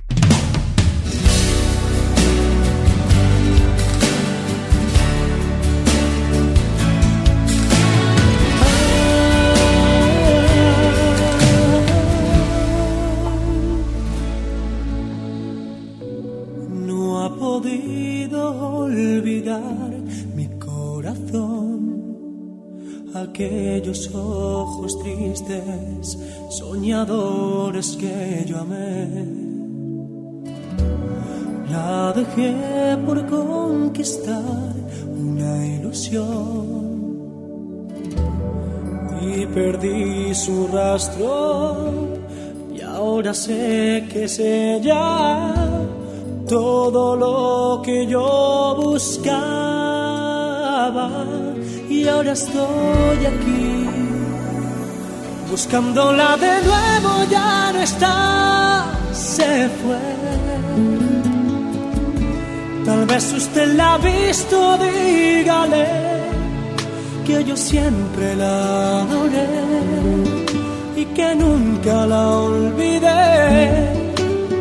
Aquellos ojos tristes, soñadores que yo amé. La dejé por conquistar una ilusión y perdí su rastro y ahora sé que es ella todo lo que yo buscaba y ahora estoy aquí buscándola de nuevo ya no está se fue. Tal vez usted la ha visto dígale que yo siempre la adoré y que nunca la olvidé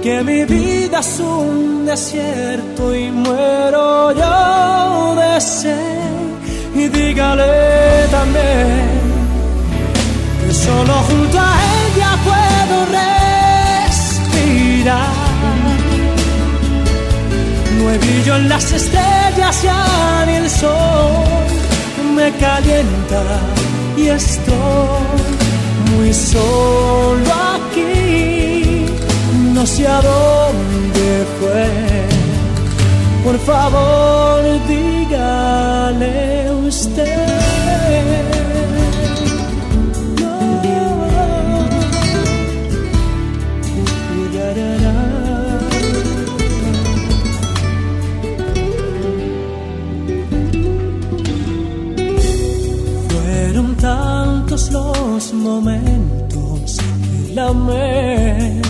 que mi vida es un desierto y muero yo de sed y dígale también que solo junto a ella puedo respirar. No hay brillo en las estrellas ya ni el sol me calienta y estoy muy solo aquí. No sé a dónde fue. Por favor, dígale los momentos que la amé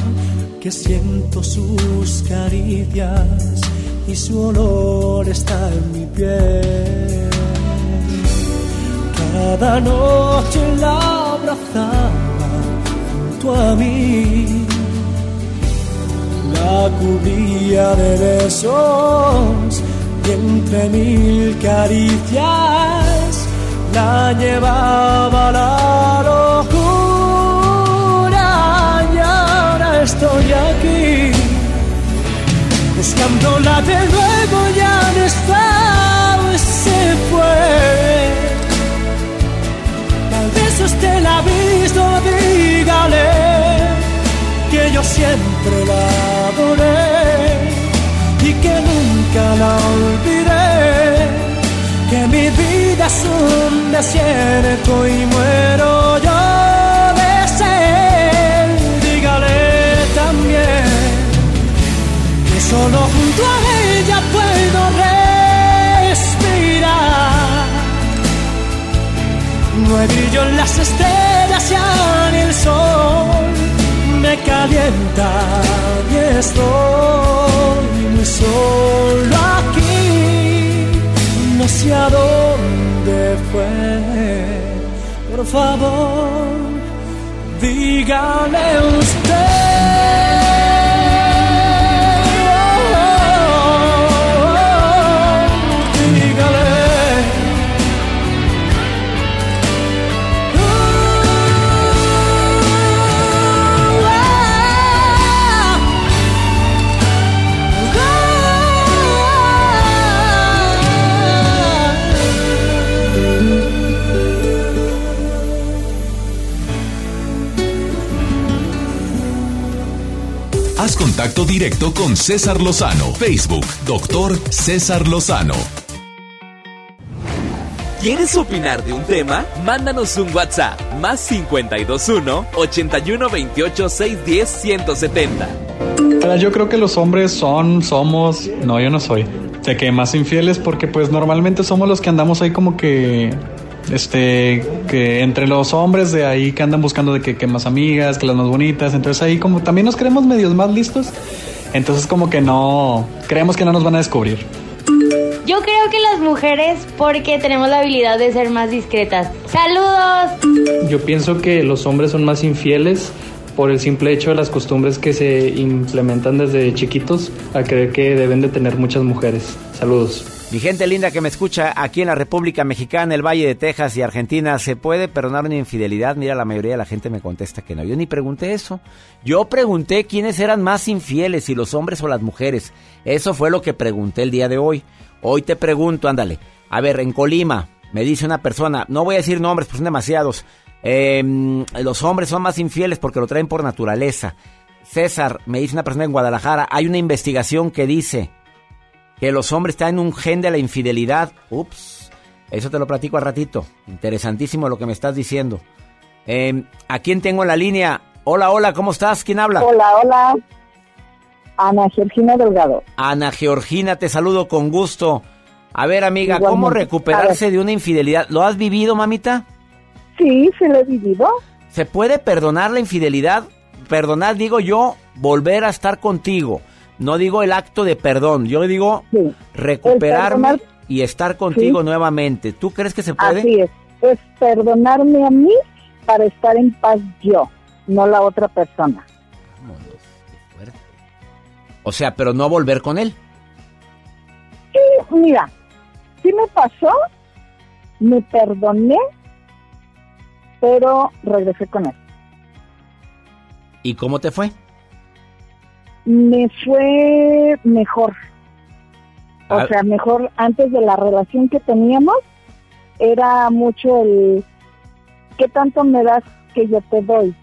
que siento sus caricias y su olor está en mi piel. Cada noche la abrazaba junto a mí, la cubría de besos y entre mil caricias la llevaba a la locura. Ahora estoy aquí buscándola de nuevo ya no está se fue la ha visto dígale que yo siempre la adoré y que nunca la olvidé que mi vida es un desierto y muero yo de sed. Dígale también que solo junto a No en las estrellas ya ni el sol me calienta y estoy muy solo aquí. No sé a dónde fue. Por favor, dígale usted. Contacto directo con César Lozano. Facebook, doctor César Lozano. ¿Quieres opinar de un tema? Mándanos un WhatsApp más 521 81 28 610 170. Ahora, Yo creo que los hombres son, somos, no, yo no soy, de que más infieles porque pues normalmente somos los que andamos ahí como que, este, que entre los hombres de ahí que andan buscando de que, que más amigas, que las más bonitas, entonces ahí como también nos creemos medios más listos, entonces como que no, creemos que no nos van a descubrir. Yo creo que las mujeres porque tenemos la habilidad de ser más discretas. ¡Saludos! Yo pienso que los hombres son más infieles por el simple hecho de las costumbres que se implementan desde chiquitos a creer que deben de tener muchas mujeres. Saludos. Mi gente linda que me escucha aquí en la República Mexicana, el Valle de Texas y Argentina, ¿se puede perdonar una infidelidad? Mira, la mayoría de la gente me contesta que no. Yo ni pregunté eso. Yo pregunté quiénes eran más infieles, si los hombres o las mujeres. Eso fue lo que pregunté el día de hoy. Hoy te pregunto, ándale. A ver, en Colima, me dice una persona, no voy a decir nombres, pues son demasiados. Eh, los hombres son más infieles porque lo traen por naturaleza. César, me dice una persona en Guadalajara, hay una investigación que dice que los hombres traen un gen de la infidelidad. Ups, eso te lo platico al ratito. Interesantísimo lo que me estás diciendo. Eh, ¿A quién tengo en la línea? Hola, hola, ¿cómo estás? ¿Quién habla? Hola, hola. Ana Georgina Delgado. Ana Georgina, te saludo con gusto. A ver, amiga, ¿cómo recuperarse de una infidelidad? ¿Lo has vivido, mamita? Sí, se lo he vivido. ¿Se puede perdonar la infidelidad? Perdonar, digo yo, volver a estar contigo. No digo el acto de perdón, yo digo recuperarme perdonar- y estar contigo Sí. nuevamente. ¿Tú crees que se puede? Así es. Es perdonarme a mí para estar en paz yo, no la otra persona. O sea, pero no volver con él. Sí, mira, sí me pasó, me perdoné, pero regresé con él. ¿Y cómo te fue? Me fue mejor. O Ah. sea, mejor antes de la relación que teníamos, era mucho el qué tanto me das que yo te doy.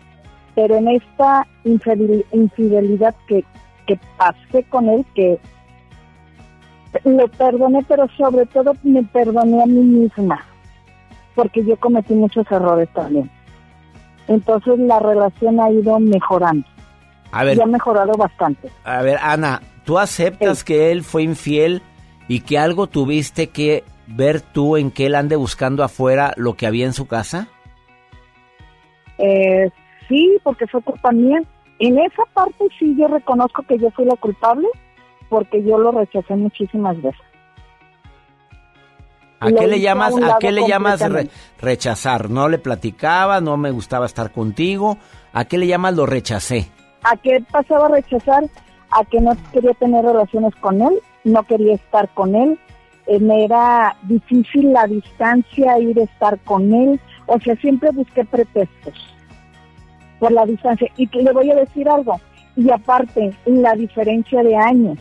Pero en esta infidel- infidelidad que, que pasé con él, que lo perdoné, pero sobre todo me perdoné a mí misma, porque yo cometí muchos errores también. Entonces la relación ha ido mejorando. A ver, Y ha mejorado bastante. a ver, Ana, ¿tú aceptas que él fue infiel y que algo tuviste que ver tú en que él ande buscando afuera lo que había en su casa? Eh, sí, porque fue culpa mía. En esa parte sí yo reconozco que yo fui la culpable, porque yo lo rechacé muchísimas veces. ¿A qué le a llamas, a qué le llamas re- rechazar? No le platicaba, no me gustaba estar contigo. ¿A qué le llamas lo rechacé? ¿A qué pasaba a rechazar? A que no quería tener relaciones con él, no quería estar con él, eh, me era difícil la distancia, ir a estar con él, o sea, siempre busqué pretextos por la distancia. Y que le voy a decir algo, y aparte, la diferencia de años.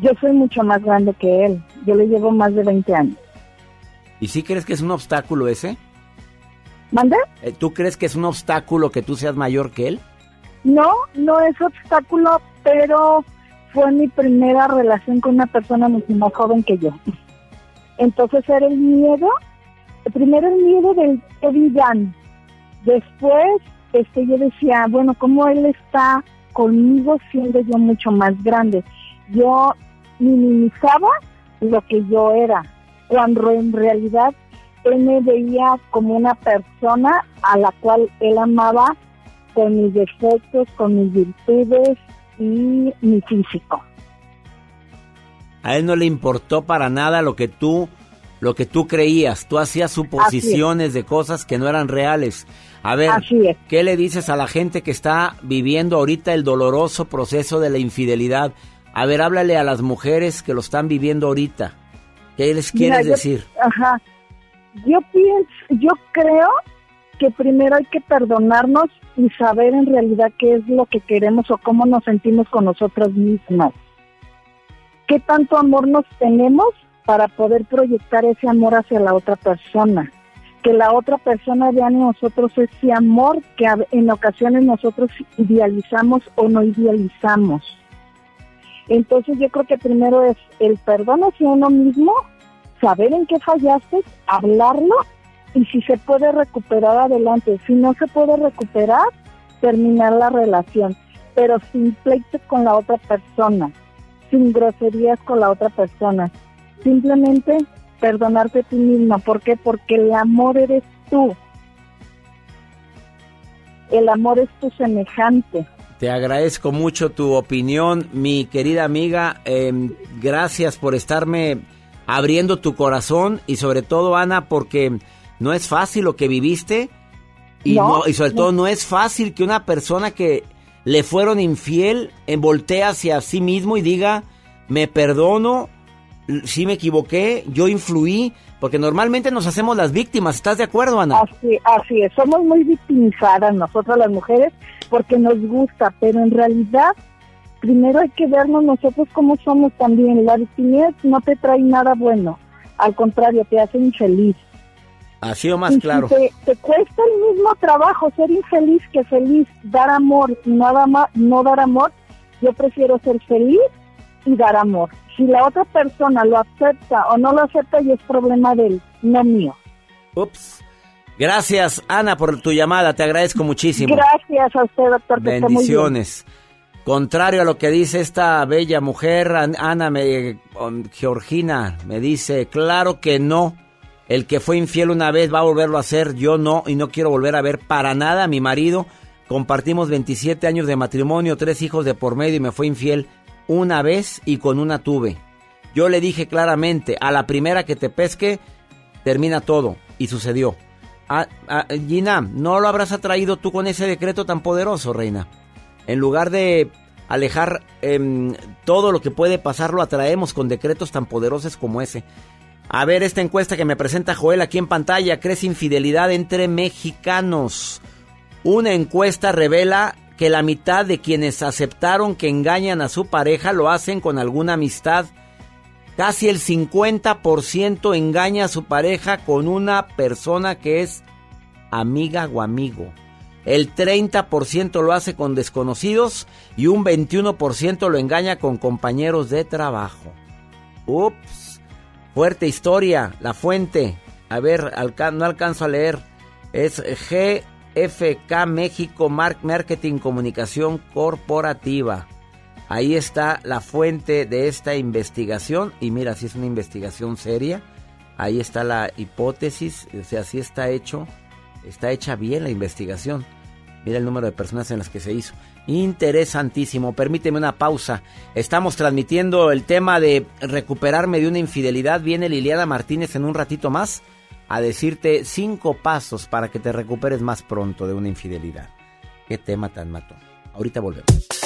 Yo soy mucho más grande que él, yo le llevo más de 20 años. ¿Y sí crees que es un obstáculo ese? ¿Manda? Eh, ¿Tú crees que es un obstáculo que tú seas mayor que él? No, no es obstáculo, pero fue mi primera relación con una persona mucho más joven que yo. Entonces era el miedo, primero el miedo del digan. Después este, yo decía, bueno, ¿cómo él está conmigo siendo yo mucho más grande? Yo minimizaba lo que yo era, cuando en realidad él me veía como una persona a la cual él amaba con mis defectos, con mis virtudes y mi físico. A él no le importó para nada lo que tú lo que tú creías. Tú hacías suposiciones de cosas que no eran reales. A ver, ¿qué le dices a la gente que está viviendo ahorita el doloroso proceso de la infidelidad? A ver, háblale a las mujeres que lo están viviendo ahorita. ¿Qué les Mira, quieres yo- decir? Ajá. Yo pienso, yo creo que primero hay que perdonarnos y saber en realidad qué es lo que queremos o cómo nos sentimos con nosotras mismas. ¿Qué tanto amor nos tenemos para poder proyectar ese amor hacia la otra persona? Que la otra persona vea en nosotros ese amor que en ocasiones nosotros idealizamos o no idealizamos. Entonces yo creo que primero es el perdón hacia uno mismo, saber en qué fallaste, hablarlo y si se puede recuperar adelante. Si no se puede recuperar, terminar la relación, pero sin pleito con la otra persona, sin groserías con la otra persona. Simplemente perdonarte a ti misma. ¿Por qué? Porque el amor eres tú. El amor es tu semejante. Te agradezco mucho tu opinión, mi querida amiga. Em, gracias por estarme abriendo tu corazón y sobre todo, Ana, porque no es fácil lo que viviste y, No, no- y sobre todo no es fácil que una persona que le fueron infiel eh, voltee hacia sí mismo y diga, me perdono, sí me equivoqué, yo influí, porque normalmente nos hacemos las víctimas. ¿Estás de acuerdo, Ana? Así, así es, somos muy victimizadas nosotras las mujeres porque nos gusta, pero en realidad primero hay que vernos nosotros como somos también. La victimidad no te trae nada bueno, al contrario, te hace infeliz. Ha sido más Y si claro. te, te cuesta el mismo trabajo ser infeliz que feliz, dar amor y no, dar- no dar amor, yo prefiero ser feliz y dar amor. Si la otra persona lo acepta o no lo acepta, y es problema de él, no mío. Ups. Gracias, Ana, por tu llamada. Te agradezco muchísimo. Gracias a usted, doctor. muy bien. Bendiciones. Contrario a lo que dice esta bella mujer, An- Ana me, Georgina me dice, claro que no. El que fue infiel una vez va a volverlo a hacer, yo no, y no quiero volver a ver para nada a mi marido. Compartimos 27 años de matrimonio, tres hijos de por medio y me fue infiel una vez y con una tuve. Yo le dije claramente, a la primera que te pesque, termina todo. Y sucedió. Ah, ah, Gina, ¿no lo habrás atraído tú con ese decreto tan poderoso, reina? En lugar de alejar em, todo lo que puede pasar, lo atraemos con decretos tan poderosos como ese. A ver, esta encuesta que me presenta Joel aquí en pantalla, ¿crece infidelidad entre mexicanos? Una encuesta revela que la mitad de quienes aceptaron que engañan a su pareja lo hacen con alguna amistad. Casi el 50% engaña a su pareja con una persona que es amiga o amigo. El 30% lo hace con desconocidos y un 21% lo engaña con compañeros de trabajo. Ups, fuerte historia, la fuente. A ver, no alcanzo a leer. Es GFK México Mar- Marketing Comunicación Corporativa. Ahí está la fuente de esta investigación. Y mira, si es una investigación seria. Ahí está la hipótesis. O sea, si está hecho. Está hecha bien la investigación. Mira el número de personas en las que se hizo. Interesantísimo. Permíteme una pausa. Estamos transmitiendo el tema de recuperarme de una infidelidad. Viene Liliana Martínez en un ratito más a decirte cinco pasos para que te recuperes más pronto de una infidelidad. Qué tema tan mató. Ahorita volvemos.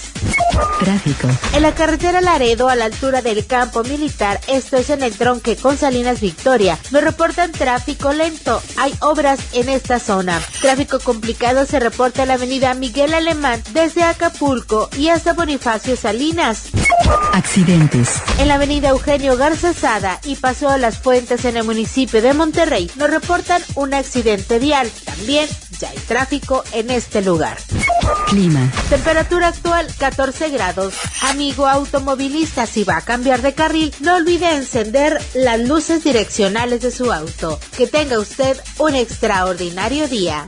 Tráfico. En la carretera Laredo, a la altura del campo militar, esto es en el tronque con Salinas Victoria, nos reportan tráfico lento. Hay obras en esta zona. Tráfico complicado se reporta en la avenida Miguel Alemán desde Acapulco y hasta Bonifacio Salinas. Accidentes. En la avenida Eugenio Garza Sada y Paseo a las Fuentes en el municipio de Monterrey, nos reportan un accidente vial. También ya hay tráfico en este lugar. Clima. Temperatura actual 14 grados. Amigo automovilista, si va a cambiar de carril, no olvide encender las luces direccionales de su auto. Que tenga usted un extraordinario día.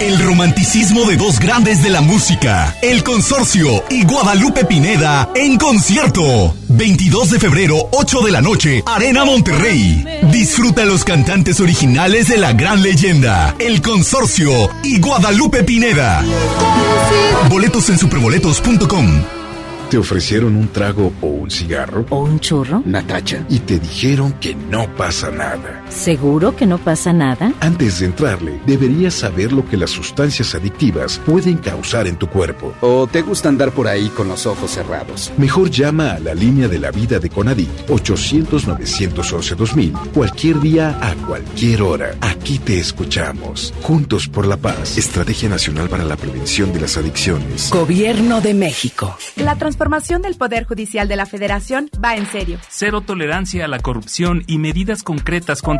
El romanticismo de dos grandes de la música, El Consorcio y Guadalupe Pineda en concierto. 22 de febrero, 8 de la noche, Arena Monterrey. Disfruta los cantantes originales de la gran leyenda, El Consorcio y Guadalupe Pineda. Boletos en superboletos.com. ¿Te ofrecieron un trago o un cigarro? ¿O un churro? Natacha. Y te dijeron que no pasa nada. ¿Seguro que no pasa nada? Antes de entrarle, deberías saber lo que las sustancias adictivas pueden causar en tu cuerpo. ¿O te gusta andar por ahí con los ojos cerrados? Mejor llama a la línea de la vida de Conadic 800-911-2000 cualquier día a cualquier hora. Aquí te escuchamos. Juntos por la paz. Estrategia Nacional para la Prevención de las Adicciones. Gobierno de México. La transformación del Poder Judicial de la Federación va en serio. Cero tolerancia a la corrupción y medidas concretas contra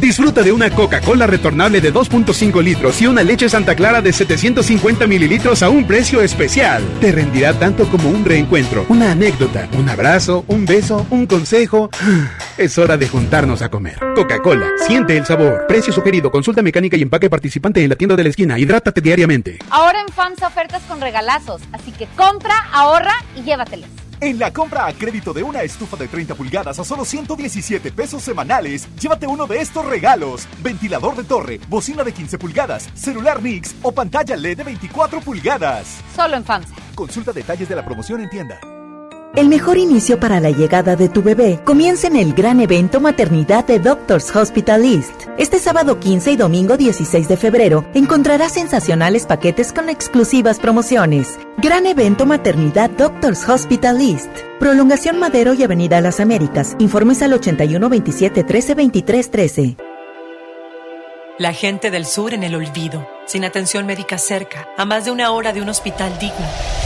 Disfruta de una Coca-Cola retornable de 2.5 litros y una leche Santa Clara de 750 mililitros a un precio especial. Te rendirá tanto como un reencuentro, una anécdota, un abrazo, un beso, un consejo. Es hora de juntarnos a comer. Coca-Cola, siente el sabor. Precio sugerido, consulta mecánica y empaque participante en la tienda de la esquina. Hidrátate diariamente. Ahora en FAMSA ofertas con regalazos, así que compra, ahorra y llévatelos. En la compra a crédito de una estufa de 30 pulgadas a solo 117 pesos semanales, llévate uno de estos regalos: ventilador de torre, bocina de 15 pulgadas, celular Mix o pantalla LED de 24 pulgadas. Solo en FAMSA. Consulta detalles de la promoción en tienda. El mejor inicio para la llegada de tu bebé comienza en el gran evento Maternidad de Doctors Hospital East. Este sábado 15 y domingo 16 de febrero encontrarás sensacionales paquetes con exclusivas promociones. Gran evento Maternidad Doctors Hospital East. Prolongación Madero y Avenida Las Américas. Informes al 81 27 13 23 13. La gente del sur en el olvido, sin atención médica cerca, a más de una hora de un hospital digno.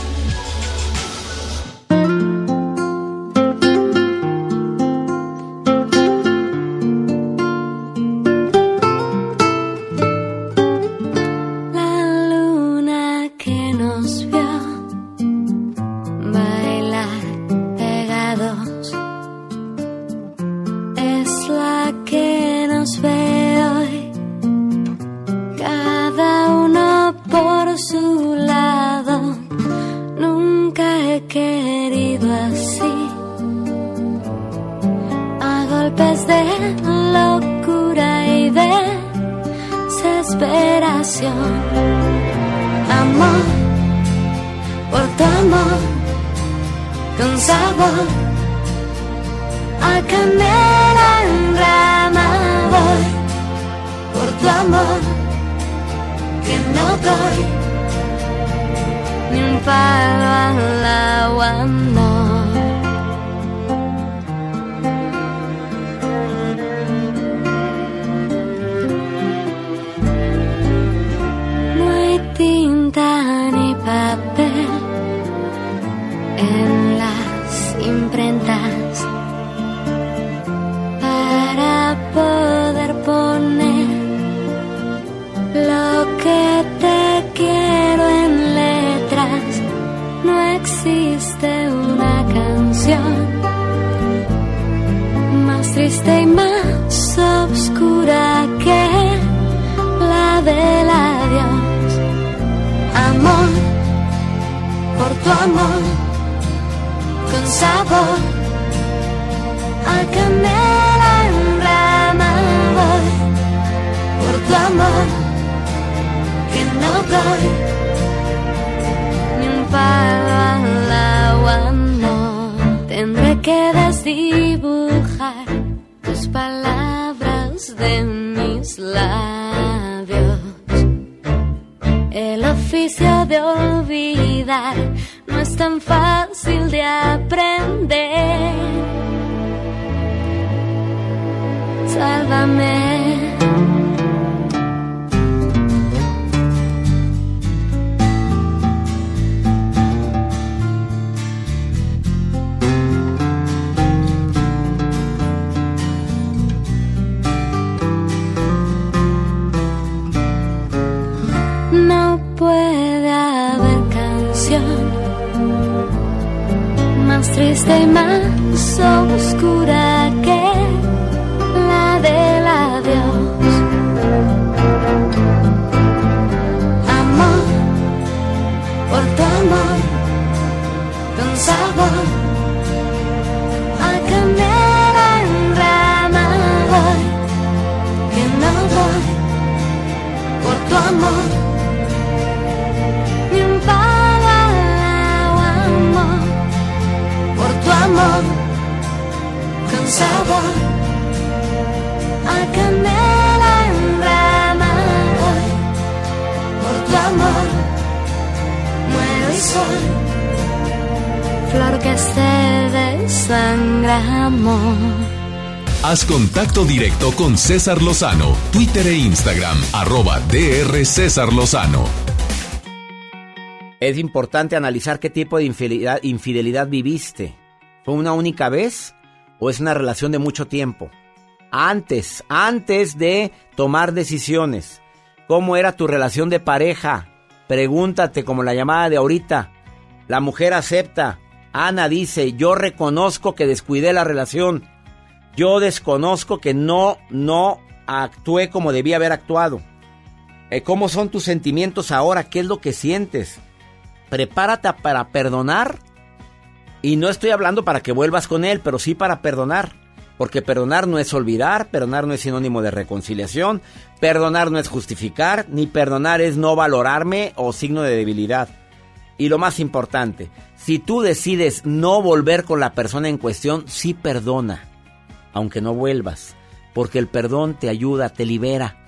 Tus palabras de mis labios. El oficio de olvidar no es tan fácil de aprender. Sálvame. Triste y más oscura a canela por tu amor, muero y soy, flor que se desangra, amor. Haz contacto directo con César Lozano, Twitter e Instagram, arroba DR César Lozano. Es importante analizar qué tipo de infidelidad, infidelidad viviste. ¿Fue una única vez o es una relación de mucho tiempo? Antes, antes de tomar decisiones. ¿Cómo era tu relación de pareja? Pregúntate como la llamada de ahorita. La mujer acepta. Ana dice, yo reconozco que descuidé la relación. Yo desconozco que no, no actué como debía haber actuado. Eh, ¿Cómo son tus sentimientos ahora? ¿Qué es lo que sientes? Prepárate para perdonar. Y no estoy hablando para que vuelvas con él, pero sí para perdonar. Porque perdonar no es olvidar, perdonar no es sinónimo de reconciliación, perdonar no es justificar, ni perdonar es no valorarme o signo de debilidad. Y lo más importante, si tú decides no volver con la persona en cuestión, sí perdona, aunque no vuelvas, porque el perdón te ayuda, te libera.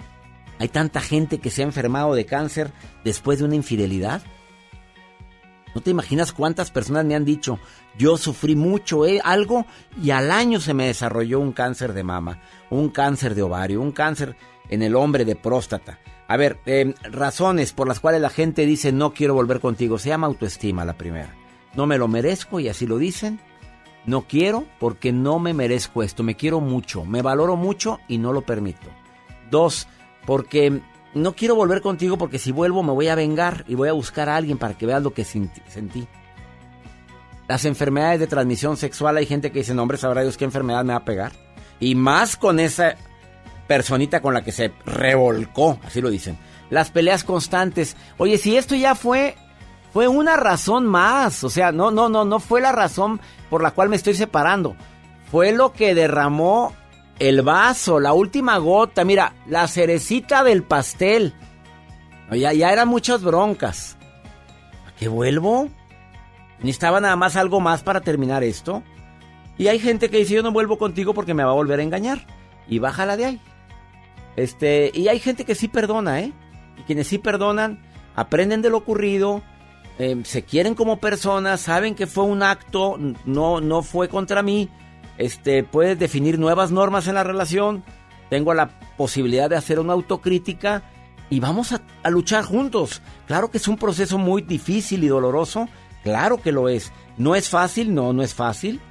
Hay tanta gente que se ha enfermado de cáncer después de una infidelidad. No te imaginas cuántas personas me han dicho, yo sufrí mucho eh, algo y al año se me desarrolló un cáncer de mama, un cáncer de ovario, un cáncer en el hombre de próstata. A ver, eh, razones por las cuales la gente dice no quiero volver contigo. Se llama autoestima la primera. No me lo merezco y así lo dicen. No quiero porque no me merezco esto. Me quiero mucho, me valoro mucho y no lo permito. Dos, porque no quiero volver contigo porque si vuelvo me voy a vengar y voy a buscar a alguien para que veas lo que sentí. Las enfermedades de transmisión sexual, hay gente que dice, no hombre, sabrá Dios qué enfermedad me va a pegar. Y más con esa personita con la que se revolcó, así lo dicen. Las peleas constantes. Oye, si esto ya fue fue una razón más, o sea, no no no no fue la razón por la cual me estoy separando. Fue lo que derramó el vaso, la última gota, mira, la cerecita del pastel. Ya, ya eran muchas broncas. ¿A qué vuelvo? ¿Necesitaba nada más algo más para terminar esto? Y hay gente que dice, yo no vuelvo contigo porque me va a volver a engañar. Y bájala de ahí. Este, y hay gente que sí perdona, ¿eh? Y quienes sí perdonan, aprenden de lo ocurrido, eh, se quieren como personas, saben que fue un acto, no, no fue contra mí. Este, puedes definir nuevas normas en la relación. Tengo la posibilidad de hacer una autocrítica y vamos a, luchar juntos. Claro que es un proceso muy difícil y doloroso. Claro que lo es. No es fácil, no, no es fácil.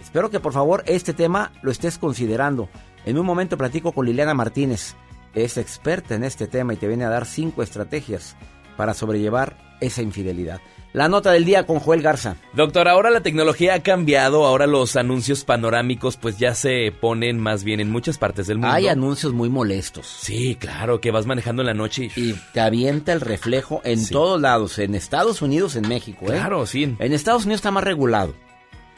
Espero que por favor este tema lo estés considerando. En un momento platico con Liliana Martínez, que es experta en este tema y te viene a dar cinco estrategias para sobrellevar esa infidelidad. La nota del día con Joel Garza. Doctor, ahora la tecnología ha cambiado, ahora los anuncios panorámicos pues ya se ponen más bien en muchas partes del mundo. Hay anuncios muy molestos. Sí, claro, que vas manejando en la noche y... Y te avienta el reflejo en Sí. todos lados, en Estados Unidos, en México. ¿eh? Claro, sí. En Estados Unidos está más regulado.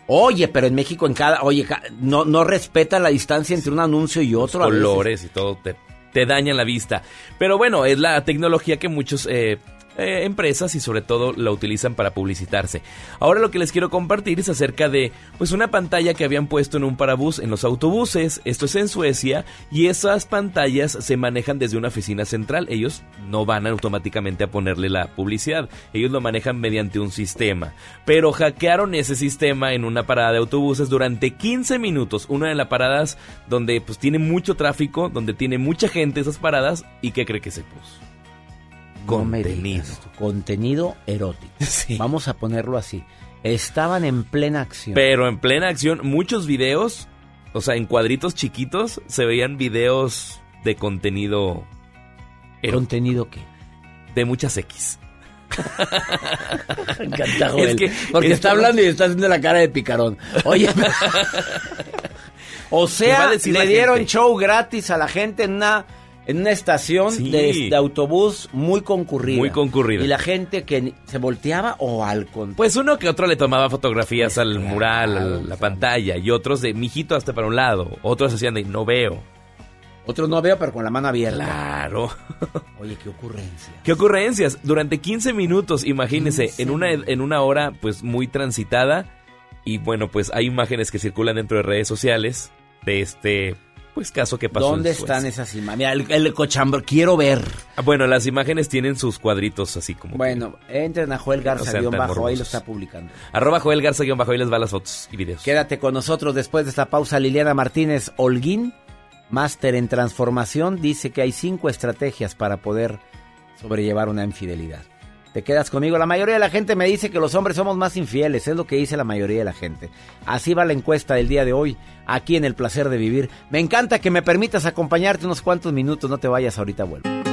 Oye, pero en México en cada... Oye, no, no respeta la distancia entre un anuncio y otro. veces. colores y todo te, te dañan la vista. Pero bueno, es la tecnología que muchos eh, eh, empresas y sobre todo la utilizan para publicitarse. Ahora lo que les quiero compartir es acerca de pues una pantalla que habían puesto en un parabús en los autobuses. Esto es en Suecia y esas pantallas se manejan desde una oficina central. Ellos no van automáticamente a ponerle la publicidad. Ellos lo manejan mediante un sistema. Pero hackearon ese sistema en una parada de autobuses durante 15 minutos. Una de las paradas donde pues tiene mucho tráfico, donde tiene mucha gente esas paradas. ¿Y qué cree que se puso? No Contenido erótico. Vamos a ponerlo así. Estaban en plena acción. Pero en plena acción, muchos videos, o sea, en cuadritos chiquitos, se veían videos de contenido. ¿Contenido qué? De muchas X. Encanta, Joel, Es que- porque es está hablando y está haciendo la cara de picarón. Oye, o ¿Qué va sea, le dieron gente? show gratis a la gente en una en una estación Sí. de, de autobús muy concurrida. Muy concurrida. Y la gente que se volteaba o al contrario. Pues uno que otro le tomaba fotografías al mural, a la pantalla, y otros de mijito hasta para un lado. Otros hacían de no veo. Otros no veo, pero con la mano abierta. Claro. Oye, qué ocurrencia. ¿Qué ocurrencias? Durante 15 minutos, imagínense, en una, en una hora pues muy transitada. Y bueno, pues hay imágenes que circulan dentro de redes sociales de este pues caso que pasó. ¿Dónde están esas imágenes? Mira, el, el cochambre, quiero ver. Ah, Bueno, las imágenes tienen sus cuadritos así como. Bueno, entren a Joel Garza, No sean guion tan bajo, ahí lo está publicando. Arroba Joel Garza guion bajo, ahí les va las fotos y videos. Quédate con nosotros después de esta pausa. Liliana Martínez Holguín, máster en transformación, dice que hay cinco estrategias para poder sobrellevar una infidelidad. Te quedas conmigo. La mayoría de la gente me dice que los hombres somos más infieles. Es lo que dice la mayoría de la gente. Así va la encuesta del día de hoy, aquí en El Placer de Vivir. Me encanta que me permitas acompañarte unos cuantos minutos. No te vayas, ahorita vuelvo.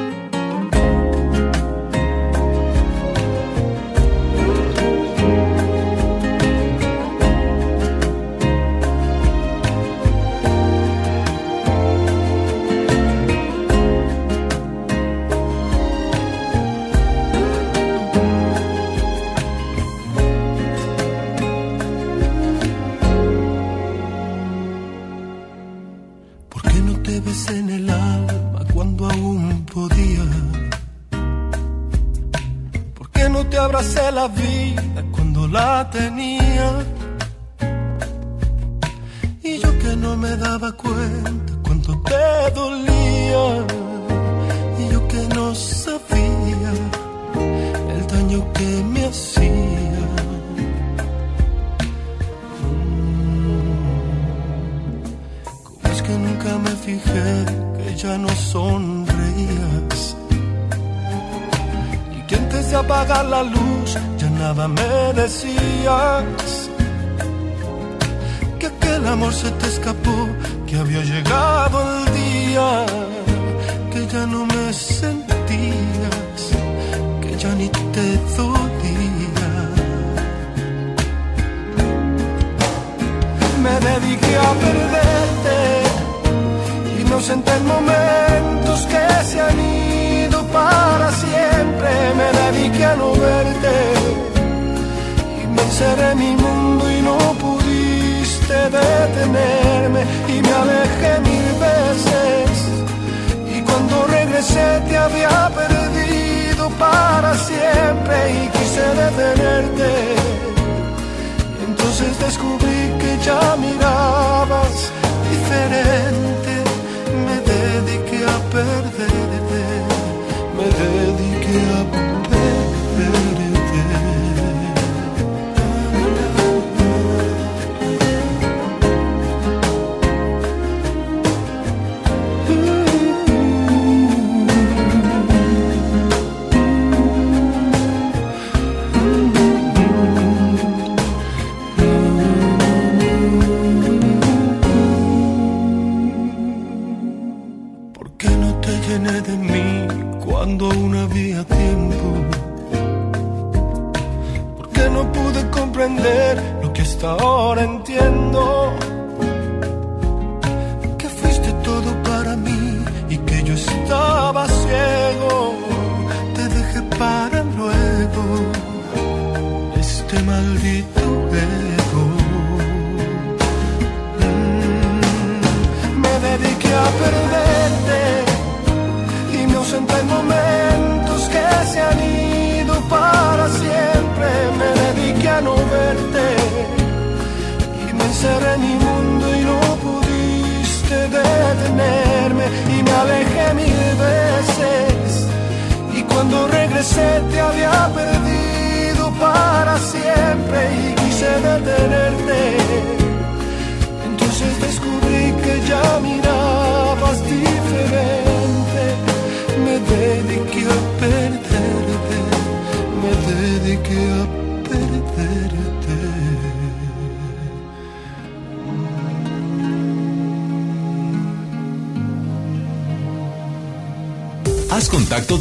La vida cuando la tenía? Y yo que no me daba cuenta cuánto te dolía. Y yo que no sabía el daño que me hacía. Es que nunca me fijé que ya no sonreías. Y que antes de apagar la luz nada me decías. Que aquel amor se te escapó, que había llegado el día. Que ya no me sentías, que ya ni te dolía. me dediqué a perderte ausenté en momentos que se han ido para siempre. Me dediqué a no verte en mi mundo y no pudiste detenerme. Y me alejé mil veces. Y cuando regresé te había perdido para siempre. Y quise detenerte. Entonces descubrí ya mirabas diferente, me dediqué a perderte, me dediqué a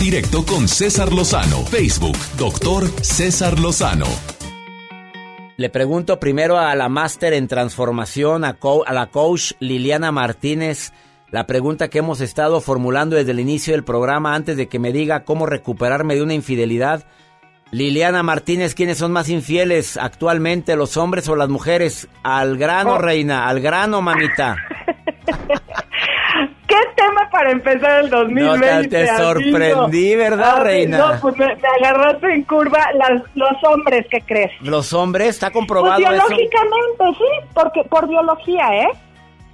directo con César Lozano. Facebook, doctor César Lozano. Le pregunto primero a la máster en transformación, a, co- a la coach Liliana Martínez, la pregunta que hemos estado formulando desde el inicio del programa antes de que me diga cómo recuperarme de una infidelidad. Liliana Martínez, ¿quiénes son más infieles actualmente, los hombres o las mujeres? Al grano, Oh. reina, al grano, mamita. ¿Qué tema para empezar el 2020? No, te- amigo? sorprendí, ¿verdad, Ah, reina? No, pues me, me agarraste en curva las, los hombres, ¿qué crees? Los hombres, está Pues comprobado eso. biológicamente, sí, porque por biología, ¿eh?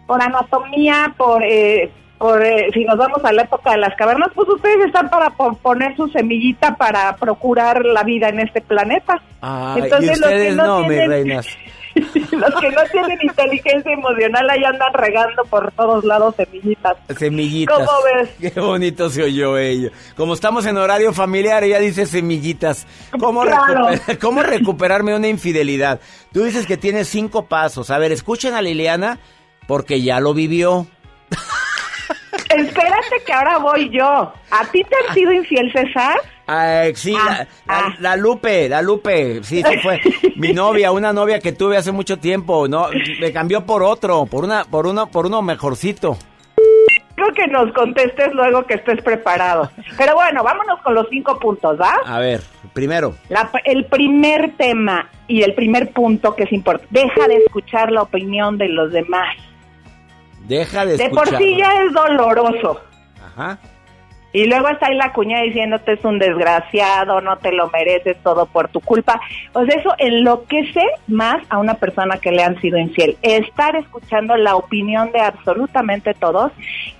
Por anatomía, por, eh, por eh, si nos vamos a la época de las cavernas, pues ustedes están para po- poner su semillita para procurar la vida en este planeta. Ay, Entonces, y los que ustedes no no, mis tienen- reinas. Los que no tienen inteligencia emocional ahí andan regando por todos lados semillitas. Semillitas. ¿Cómo ves? Qué bonito se oyó ello. Como estamos en horario familiar, ella dice semillitas. ¿Cómo, Claro. ¿Cómo recuperarme una infidelidad? Tú dices que tienes cinco pasos. A ver, escuchen a Liliana porque ya lo vivió. Espérate que ahora voy yo. ¿A ti te han sido infiel, César? Ah, sí, la, la- la Lupe, la Lupe, sí, sí fue mi novia, una novia que tuve hace mucho tiempo, no, me cambió por otro, por una, por uno, por uno mejorcito. Creo que nos contestes luego que estés preparado. Pero bueno, vámonos con los cinco puntos, ¿va? A ver, primero, La- el primer tema y el primer punto que es importante, deja de escuchar la opinión de los demás. deja de De escuchar. por sí ya es doloroso. Ajá. Y luego está ahí la cuña diciéndote es un desgraciado, no te lo mereces todo por tu culpa. O sea, eso enloquece más a una persona que le han sido infiel. Estar escuchando la opinión de absolutamente todos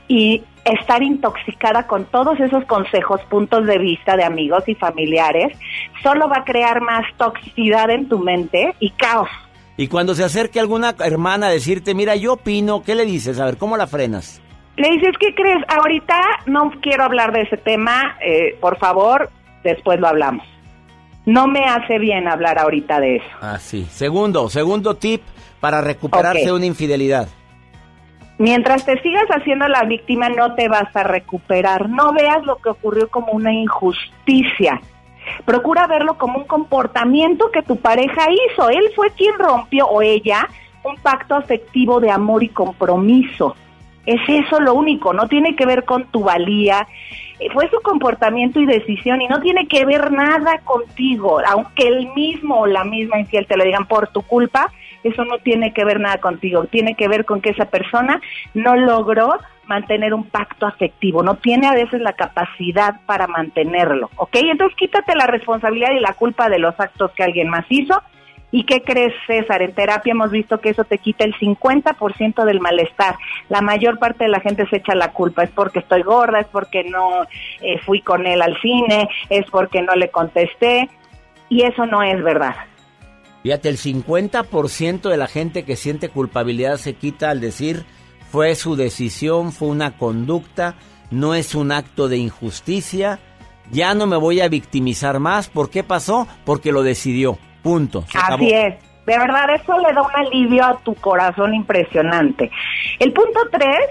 y estar intoxicada con todos esos consejos, puntos de vista de amigos y familiares, solo va a crear más toxicidad en tu mente y caos. Y cuando se acerque alguna hermana a decirte, mira, yo opino, ¿qué le dices? A ver, ¿cómo la frenas? Le dices, ¿qué crees? Ahorita no quiero hablar de ese tema, eh, por favor, después lo hablamos. No me hace bien hablar ahorita de eso. Ah, sí. Segundo, segundo tip para recuperarse Ok. de una infidelidad. Mientras te sigas haciendo la víctima, no te vas a recuperar. No veas lo que ocurrió como una injusticia. Procura verlo como un comportamiento que tu pareja hizo. Él fue quien rompió, o ella, un pacto afectivo de amor y compromiso. Es eso lo único, no tiene que ver con tu valía. Eh, Fue su comportamiento y decisión y no tiene que ver nada contigo. Aunque el mismo o la misma infiel te lo digan por tu culpa, eso no tiene que ver nada contigo. Tiene que ver con que esa persona no logró mantener un pacto afectivo, no tiene a veces la capacidad para mantenerlo, ¿ok? Entonces quítate la responsabilidad y la culpa de los actos que alguien más hizo ¿Y qué crees, César? En terapia hemos visto que eso te quita el 50% del malestar. La mayor parte de la gente se echa la culpa. Es porque estoy gorda, es porque no eh, fui con él al cine, es porque no le contesté. Y eso no es verdad. Fíjate, el 50% de la gente que siente culpabilidad se quita al decir fue su decisión, fue una conducta, no es un acto de injusticia. Ya no me voy a victimizar más. ¿Por qué pasó? Porque lo decidió. Punto. Así es. De verdad, eso le da un alivio a tu corazón impresionante. El punto tres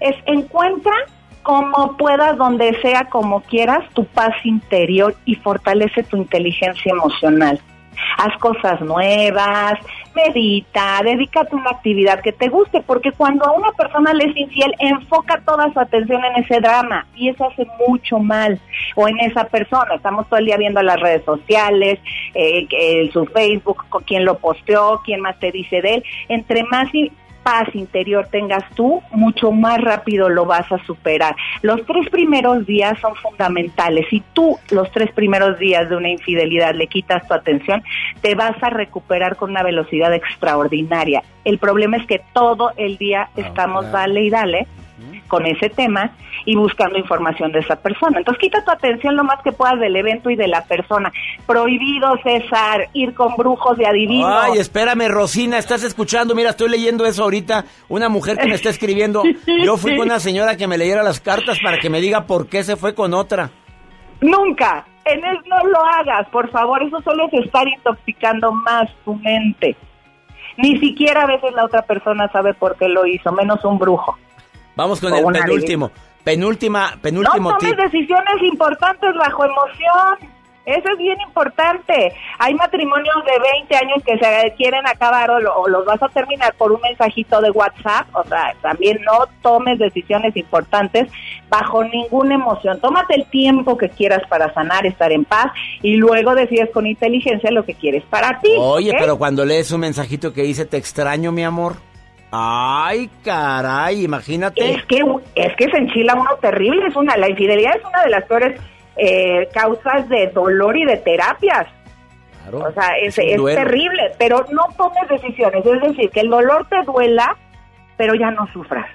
es encuentra como puedas, donde sea, como quieras, tu paz interior y fortalece tu inteligencia emocional haz cosas nuevas, medita, dedícate a una actividad que te guste, porque cuando a una persona le es infiel, enfoca toda su atención en ese drama y eso hace mucho mal, o en esa persona. Estamos todo el día viendo las redes sociales, eh, su Facebook, quién lo posteó, quién más te dice de él. Entre más paz interior tengas tú, mucho más rápido lo vas a superar. Los tres primeros días son fundamentales. Si tú los tres primeros días de una infidelidad le quitas tu atención, te vas a recuperar con una velocidad extraordinaria. El problema es que todo el día ah, estamos dale y dale con ese tema y buscando información de esa persona. Entonces quita tu atención lo más que puedas del evento y de la persona. Prohibido, César, ir con brujos de adivinos. Ay, espérame, Rosina, estás escuchando, mira, estoy leyendo eso ahorita, una mujer que me está escribiendo, yo fui con una señora que me leyera las cartas para que me diga por qué se fue con otra. Nunca, en él no lo hagas, por favor, eso solo es estar intoxicando más tu mente. Ni siquiera a veces la otra persona sabe por qué lo hizo, menos un brujo. Vamos con el penúltimo. Penúltima, penúltimo No tomes decisiones importantes bajo emoción. Eso es bien importante. Hay matrimonios de 20 años que se quieren acabar o, los vas a terminar por un mensajito de WhatsApp. O sea, también no tomes decisiones importantes bajo ninguna emoción. Tómate el tiempo que quieras para sanar, estar en paz y luego decides con inteligencia lo que quieres para ti. Oye, pero cuando lees un mensajito que dice te extraño, mi amor. Ay, caray, imagínate. Es que, es que se enchila uno terrible. Es una, la infidelidad es una de las peores eh, causas de dolor y de terapias. o sea, es, es terrible, pero no tomes decisiones. Es decir, que el dolor te duela, pero ya no sufras.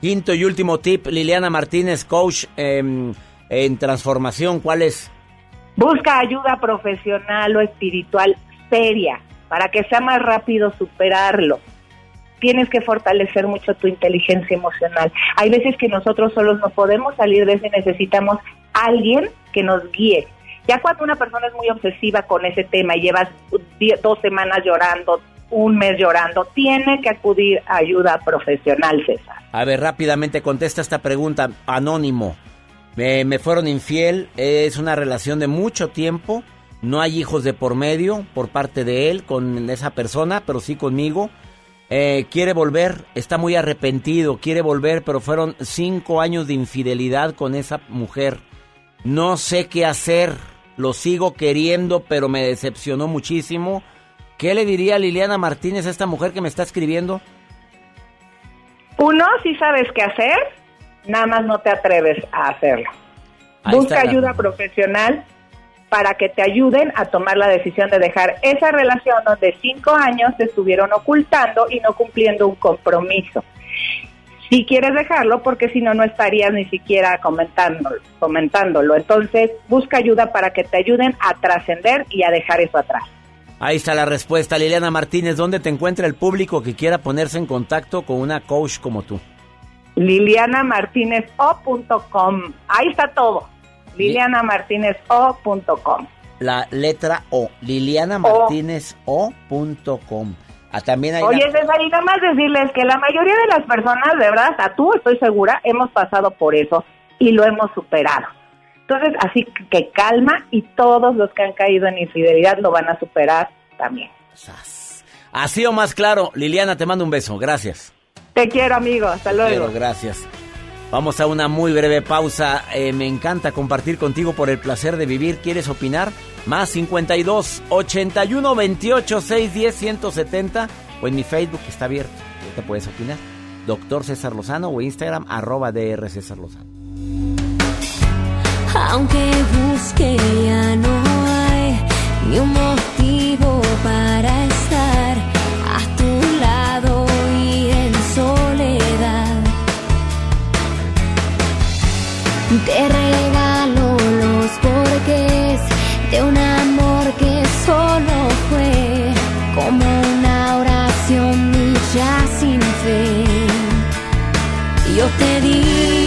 Quinto y último tip, Liliana Martínez, coach en transformación, ¿cuál es? Busca ayuda profesional o espiritual seria para que sea más rápido superarlo tienes que fortalecer mucho tu inteligencia emocional. Hay veces que nosotros solos no podemos salir de eso y necesitamos alguien que nos guíe. Ya cuando una persona es muy obsesiva con ese tema y llevas dos semanas llorando, un mes llorando, tiene que acudir a ayuda profesional, César. A ver, rápidamente contesta esta pregunta, anónimo. Me, me fueron infiel, es una relación de mucho tiempo, no hay hijos de por medio por parte de él con esa persona, pero sí conmigo. Eh, quiere volver, está muy arrepentido, quiere volver, pero fueron cinco años de infidelidad con esa mujer. No sé qué hacer, lo sigo queriendo, pero me decepcionó muchísimo. ¿Qué le diría Liliana Martínez a esta mujer que me está escribiendo? Uno, si sabes qué hacer, nada más no te atreves a hacerlo. Busca ayuda profesional para que te ayuden a tomar la decisión de dejar esa relación donde cinco años te estuvieron ocultando y no cumpliendo un compromiso. Si quieres dejarlo, porque si no, no estarías ni siquiera comentándolo, comentándolo. Entonces, busca ayuda para que te ayuden a trascender y a dejar eso atrás. Ahí está la respuesta, Liliana Martínez. ¿Dónde te encuentra el público que quiera ponerse en contacto con una coach como tú? lilianamartinez.com. Ahí está todo lilianamartinezO.com. La letra O, lilianamartinezO.com. Ah, también hay Oye, César, y nada más decirles que la mayoría de las personas, de verdad, hasta tú estoy segura, hemos pasado por eso y lo hemos superado. Entonces, así que calma y todos los que han caído en infidelidad lo van a superar también. Así o más claro, Liliana, te mando un beso. Gracias. Te quiero, amigo. Hasta luego. gracias. Vamos a una muy breve pausa. Eh, me encanta compartir contigo por el placer de vivir. ¿Quieres opinar? Más 52 81 28 610 170 o en mi Facebook que está abierto. Ya te puedes opinar. Doctor César Lozano o Instagram arroba DR César Lozano. Aunque busque ya no hay ni un motivo para estar a tu lado y en sol. Te regalo los porques de un amor que solo fue como una oración ya sin fe. Yo te di.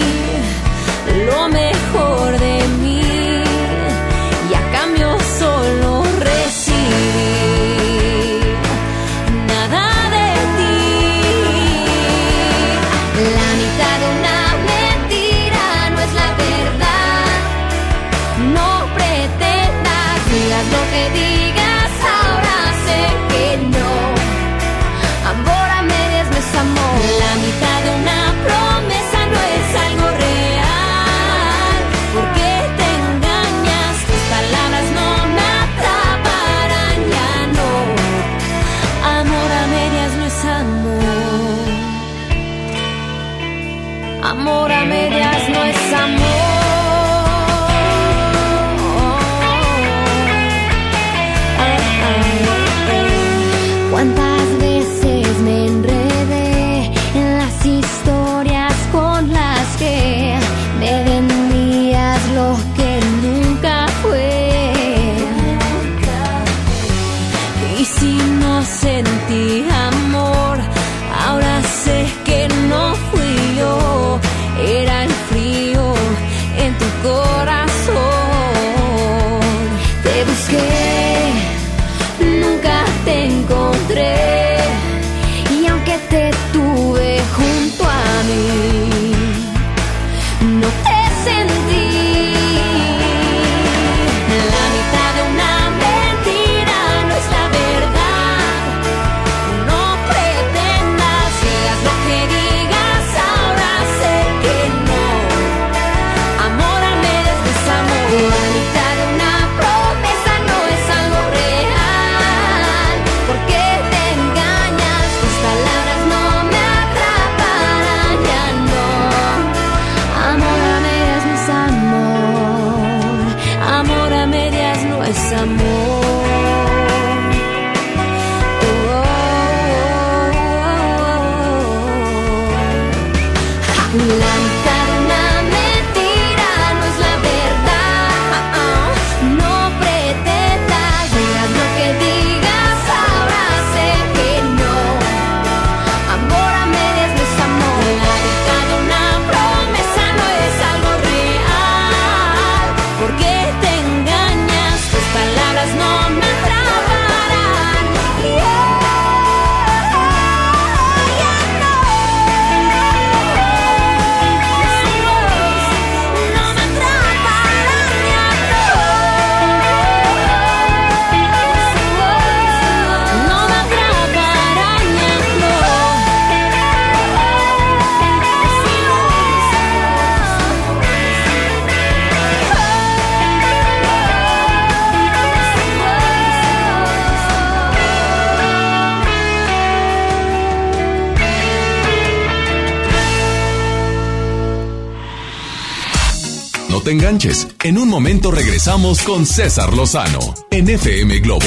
En un momento regresamos con César Lozano en FM Globo.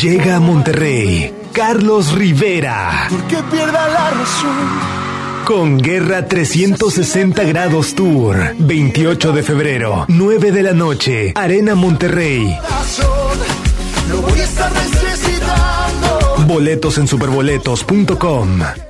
Llega a Monterrey Carlos Rivera. Que pierda la razón. Con Guerra 360 Grados Tour. 28 de febrero, 9 de la noche. Arena Monterrey. Lo voy a estar necesitando. Boletos en superboletos.com.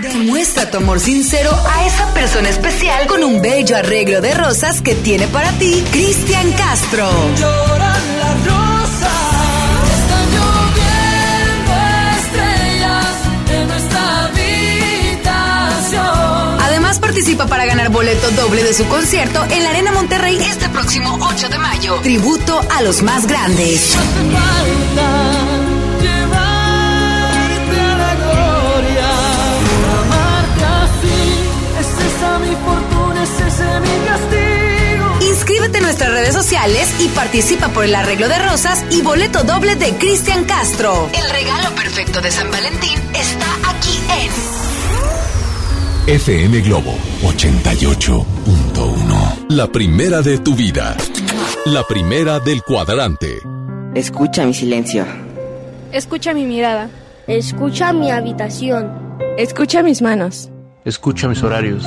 demuestra tu amor sincero a esa persona especial con un bello arreglo de rosas que tiene para ti Cristian Castro. Lloran las rosas. Están lloviendo estrellas en nuestra habitación. Además participa para ganar boleto doble de su concierto en la Arena Monterrey este próximo 8 de mayo. Tributo a los más grandes. Sociales y participa por el arreglo de rosas y boleto doble de Cristian Castro. El regalo perfecto de San Valentín está aquí en FM Globo 88.1. La primera de tu vida. La primera del cuadrante. Escucha mi silencio. Escucha mi mirada. Escucha mi habitación. Escucha mis manos. Escucha mis horarios.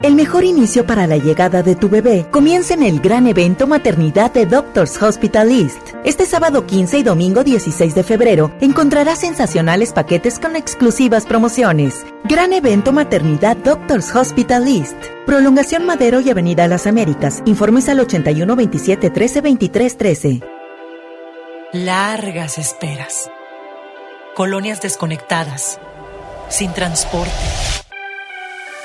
El mejor inicio para la llegada de tu bebé comienza en el gran evento Maternidad de Doctors Hospital East. Este sábado 15 y domingo 16 de febrero encontrarás sensacionales paquetes con exclusivas promociones. Gran evento Maternidad Doctors Hospital East. Prolongación Madero y Avenida Las Américas. Informes al 81 27 13 23 13. Largas esperas. Colonias desconectadas. Sin transporte.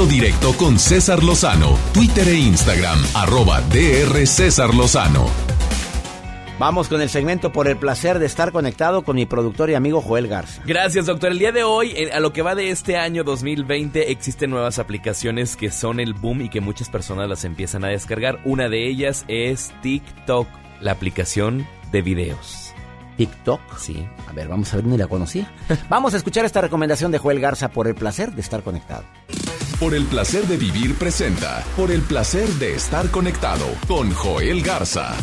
Contacto directo con César Lozano, Twitter e Instagram, arroba DR César Lozano. Vamos con el segmento por el placer de estar conectado con mi productor y amigo Joel Garza. Gracias, doctor. El día de hoy, eh, a lo que va de este año 2020, existen nuevas aplicaciones que son el boom y que muchas personas las empiezan a descargar. Una de ellas es TikTok, la aplicación de videos. TikTok. Sí. A ver, vamos a ver, ni la conocía. vamos a escuchar esta recomendación de Joel Garza por el placer de estar conectado. Por el placer de vivir presenta. Por el placer de estar conectado con Joel Garza.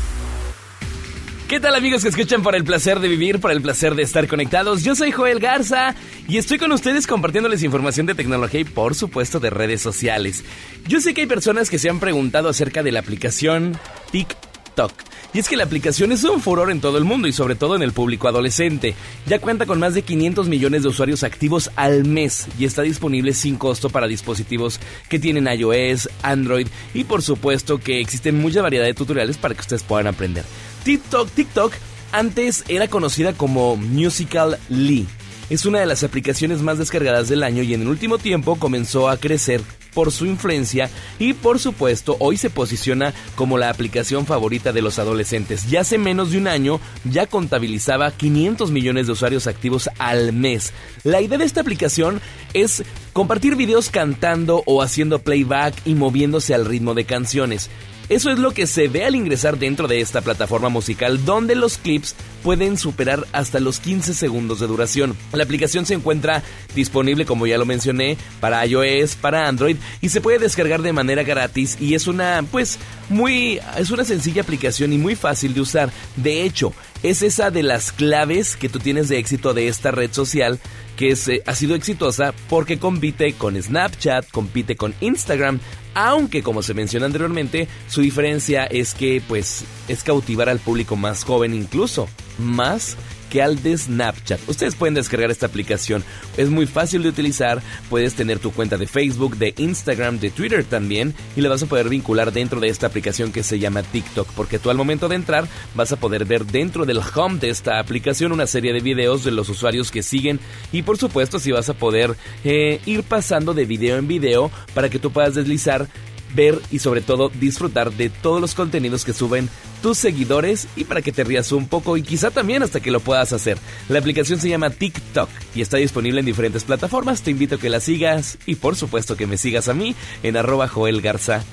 ¿Qué tal amigos que escuchan por el placer de vivir, por el placer de estar conectados? Yo soy Joel Garza y estoy con ustedes compartiéndoles información de tecnología y por supuesto de redes sociales. Yo sé que hay personas que se han preguntado acerca de la aplicación TikTok. Y es que la aplicación es un furor en todo el mundo y sobre todo en el público adolescente. Ya cuenta con más de 500 millones de usuarios activos al mes y está disponible sin costo para dispositivos que tienen iOS, Android y por supuesto que existen mucha variedad de tutoriales para que ustedes puedan aprender. TikTok, TikTok antes era conocida como Musical Lee. Es una de las aplicaciones más descargadas del año y en el último tiempo comenzó a crecer por su influencia y por supuesto hoy se posiciona como la aplicación favorita de los adolescentes. Ya hace menos de un año ya contabilizaba 500 millones de usuarios activos al mes. La idea de esta aplicación es compartir videos cantando o haciendo playback y moviéndose al ritmo de canciones. Eso es lo que se ve al ingresar dentro de esta plataforma musical donde los clips pueden superar hasta los 15 segundos de duración. La aplicación se encuentra disponible, como ya lo mencioné, para iOS, para Android y se puede descargar de manera gratis y es una, pues, muy, es una sencilla aplicación y muy fácil de usar. De hecho, es esa de las claves que tú tienes de éxito de esta red social que es, eh, ha sido exitosa porque compite con Snapchat, compite con Instagram, aunque como se menciona anteriormente, su diferencia es que pues es cautivar al público más joven incluso, más que al de Snapchat. Ustedes pueden descargar esta aplicación. Es muy fácil de utilizar. Puedes tener tu cuenta de Facebook, de Instagram, de Twitter también. Y la vas a poder vincular dentro de esta aplicación que se llama TikTok. Porque tú al momento de entrar vas a poder ver dentro del home de esta aplicación una serie de videos de los usuarios que siguen. Y por supuesto si vas a poder eh, ir pasando de video en video para que tú puedas deslizar ver y sobre todo disfrutar de todos los contenidos que suben tus seguidores y para que te rías un poco y quizá también hasta que lo puedas hacer. La aplicación se llama TikTok y está disponible en diferentes plataformas. Te invito a que la sigas y por supuesto que me sigas a mí en arroba Joel Garza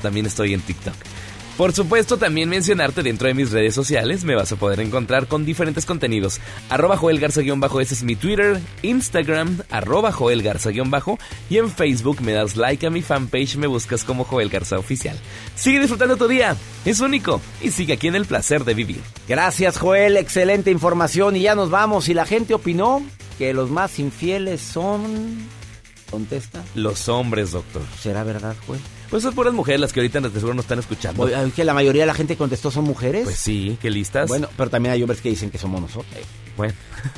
también estoy en TikTok. Por supuesto, también mencionarte dentro de mis redes sociales, me vas a poder encontrar con diferentes contenidos. Arroba Joel Garza-bajo, ese es mi Twitter, Instagram, arroba Joel Garza-bajo, y en Facebook me das like a mi fanpage, me buscas como Joel Garza Oficial. Sigue disfrutando tu día, es único, y sigue aquí en el placer de vivir. Gracias Joel, excelente información y ya nos vamos. Y la gente opinó que los más infieles son... Contesta. Los hombres, doctor. ¿Será verdad, Joel? Pues son puras mujeres las que ahorita de seguro no están escuchando. Oye, ¿Que la mayoría de la gente contestó son mujeres? Pues sí, qué listas. Bueno, pero también hay hombres que dicen que somos nosotros. Bueno,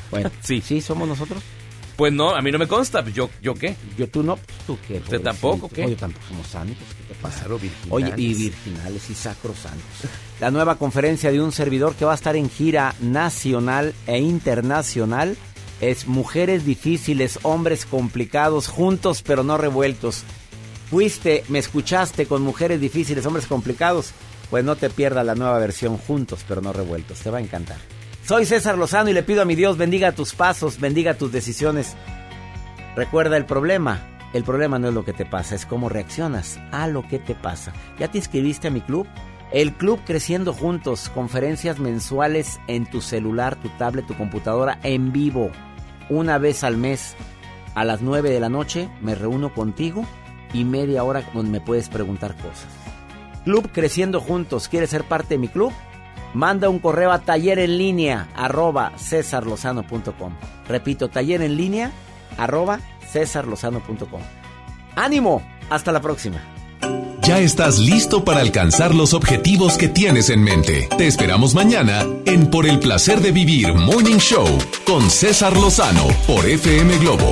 bueno, sí. ¿Sí somos nosotros? Pues no, a mí no me consta. ¿Yo, yo qué? Yo tú no, tú qué. ¿Usted tampoco qué? Yo tampoco somos santos. ¿Qué te pasa? Claro, virginales. Oye, y virginales y sacrosantos. La nueva conferencia de un servidor que va a estar en gira nacional e internacional es Mujeres difíciles, hombres complicados, juntos pero no revueltos. Fuiste, me escuchaste con Mujeres difíciles, hombres complicados. Pues no te pierdas la nueva versión Juntos pero no revueltos. Te va a encantar. Soy César Lozano y le pido a mi Dios bendiga tus pasos, bendiga tus decisiones. Recuerda el problema. El problema no es lo que te pasa, es cómo reaccionas a lo que te pasa. ¿Ya te inscribiste a mi club? El Club Creciendo Juntos, conferencias mensuales en tu celular, tu tablet, tu computadora, en vivo. Una vez al mes, a las 9 de la noche, me reúno contigo y media hora donde me puedes preguntar cosas. Club Creciendo Juntos, ¿quieres ser parte de mi club? Manda un correo a taller en línea arroba cesarlozano.com. Repito, taller en línea arroba cesarlozano.com. ¡Ánimo! Hasta la próxima. Ya estás listo para alcanzar los objetivos que tienes en mente. Te esperamos mañana en Por el placer de vivir Morning Show con César Lozano por FM Globo.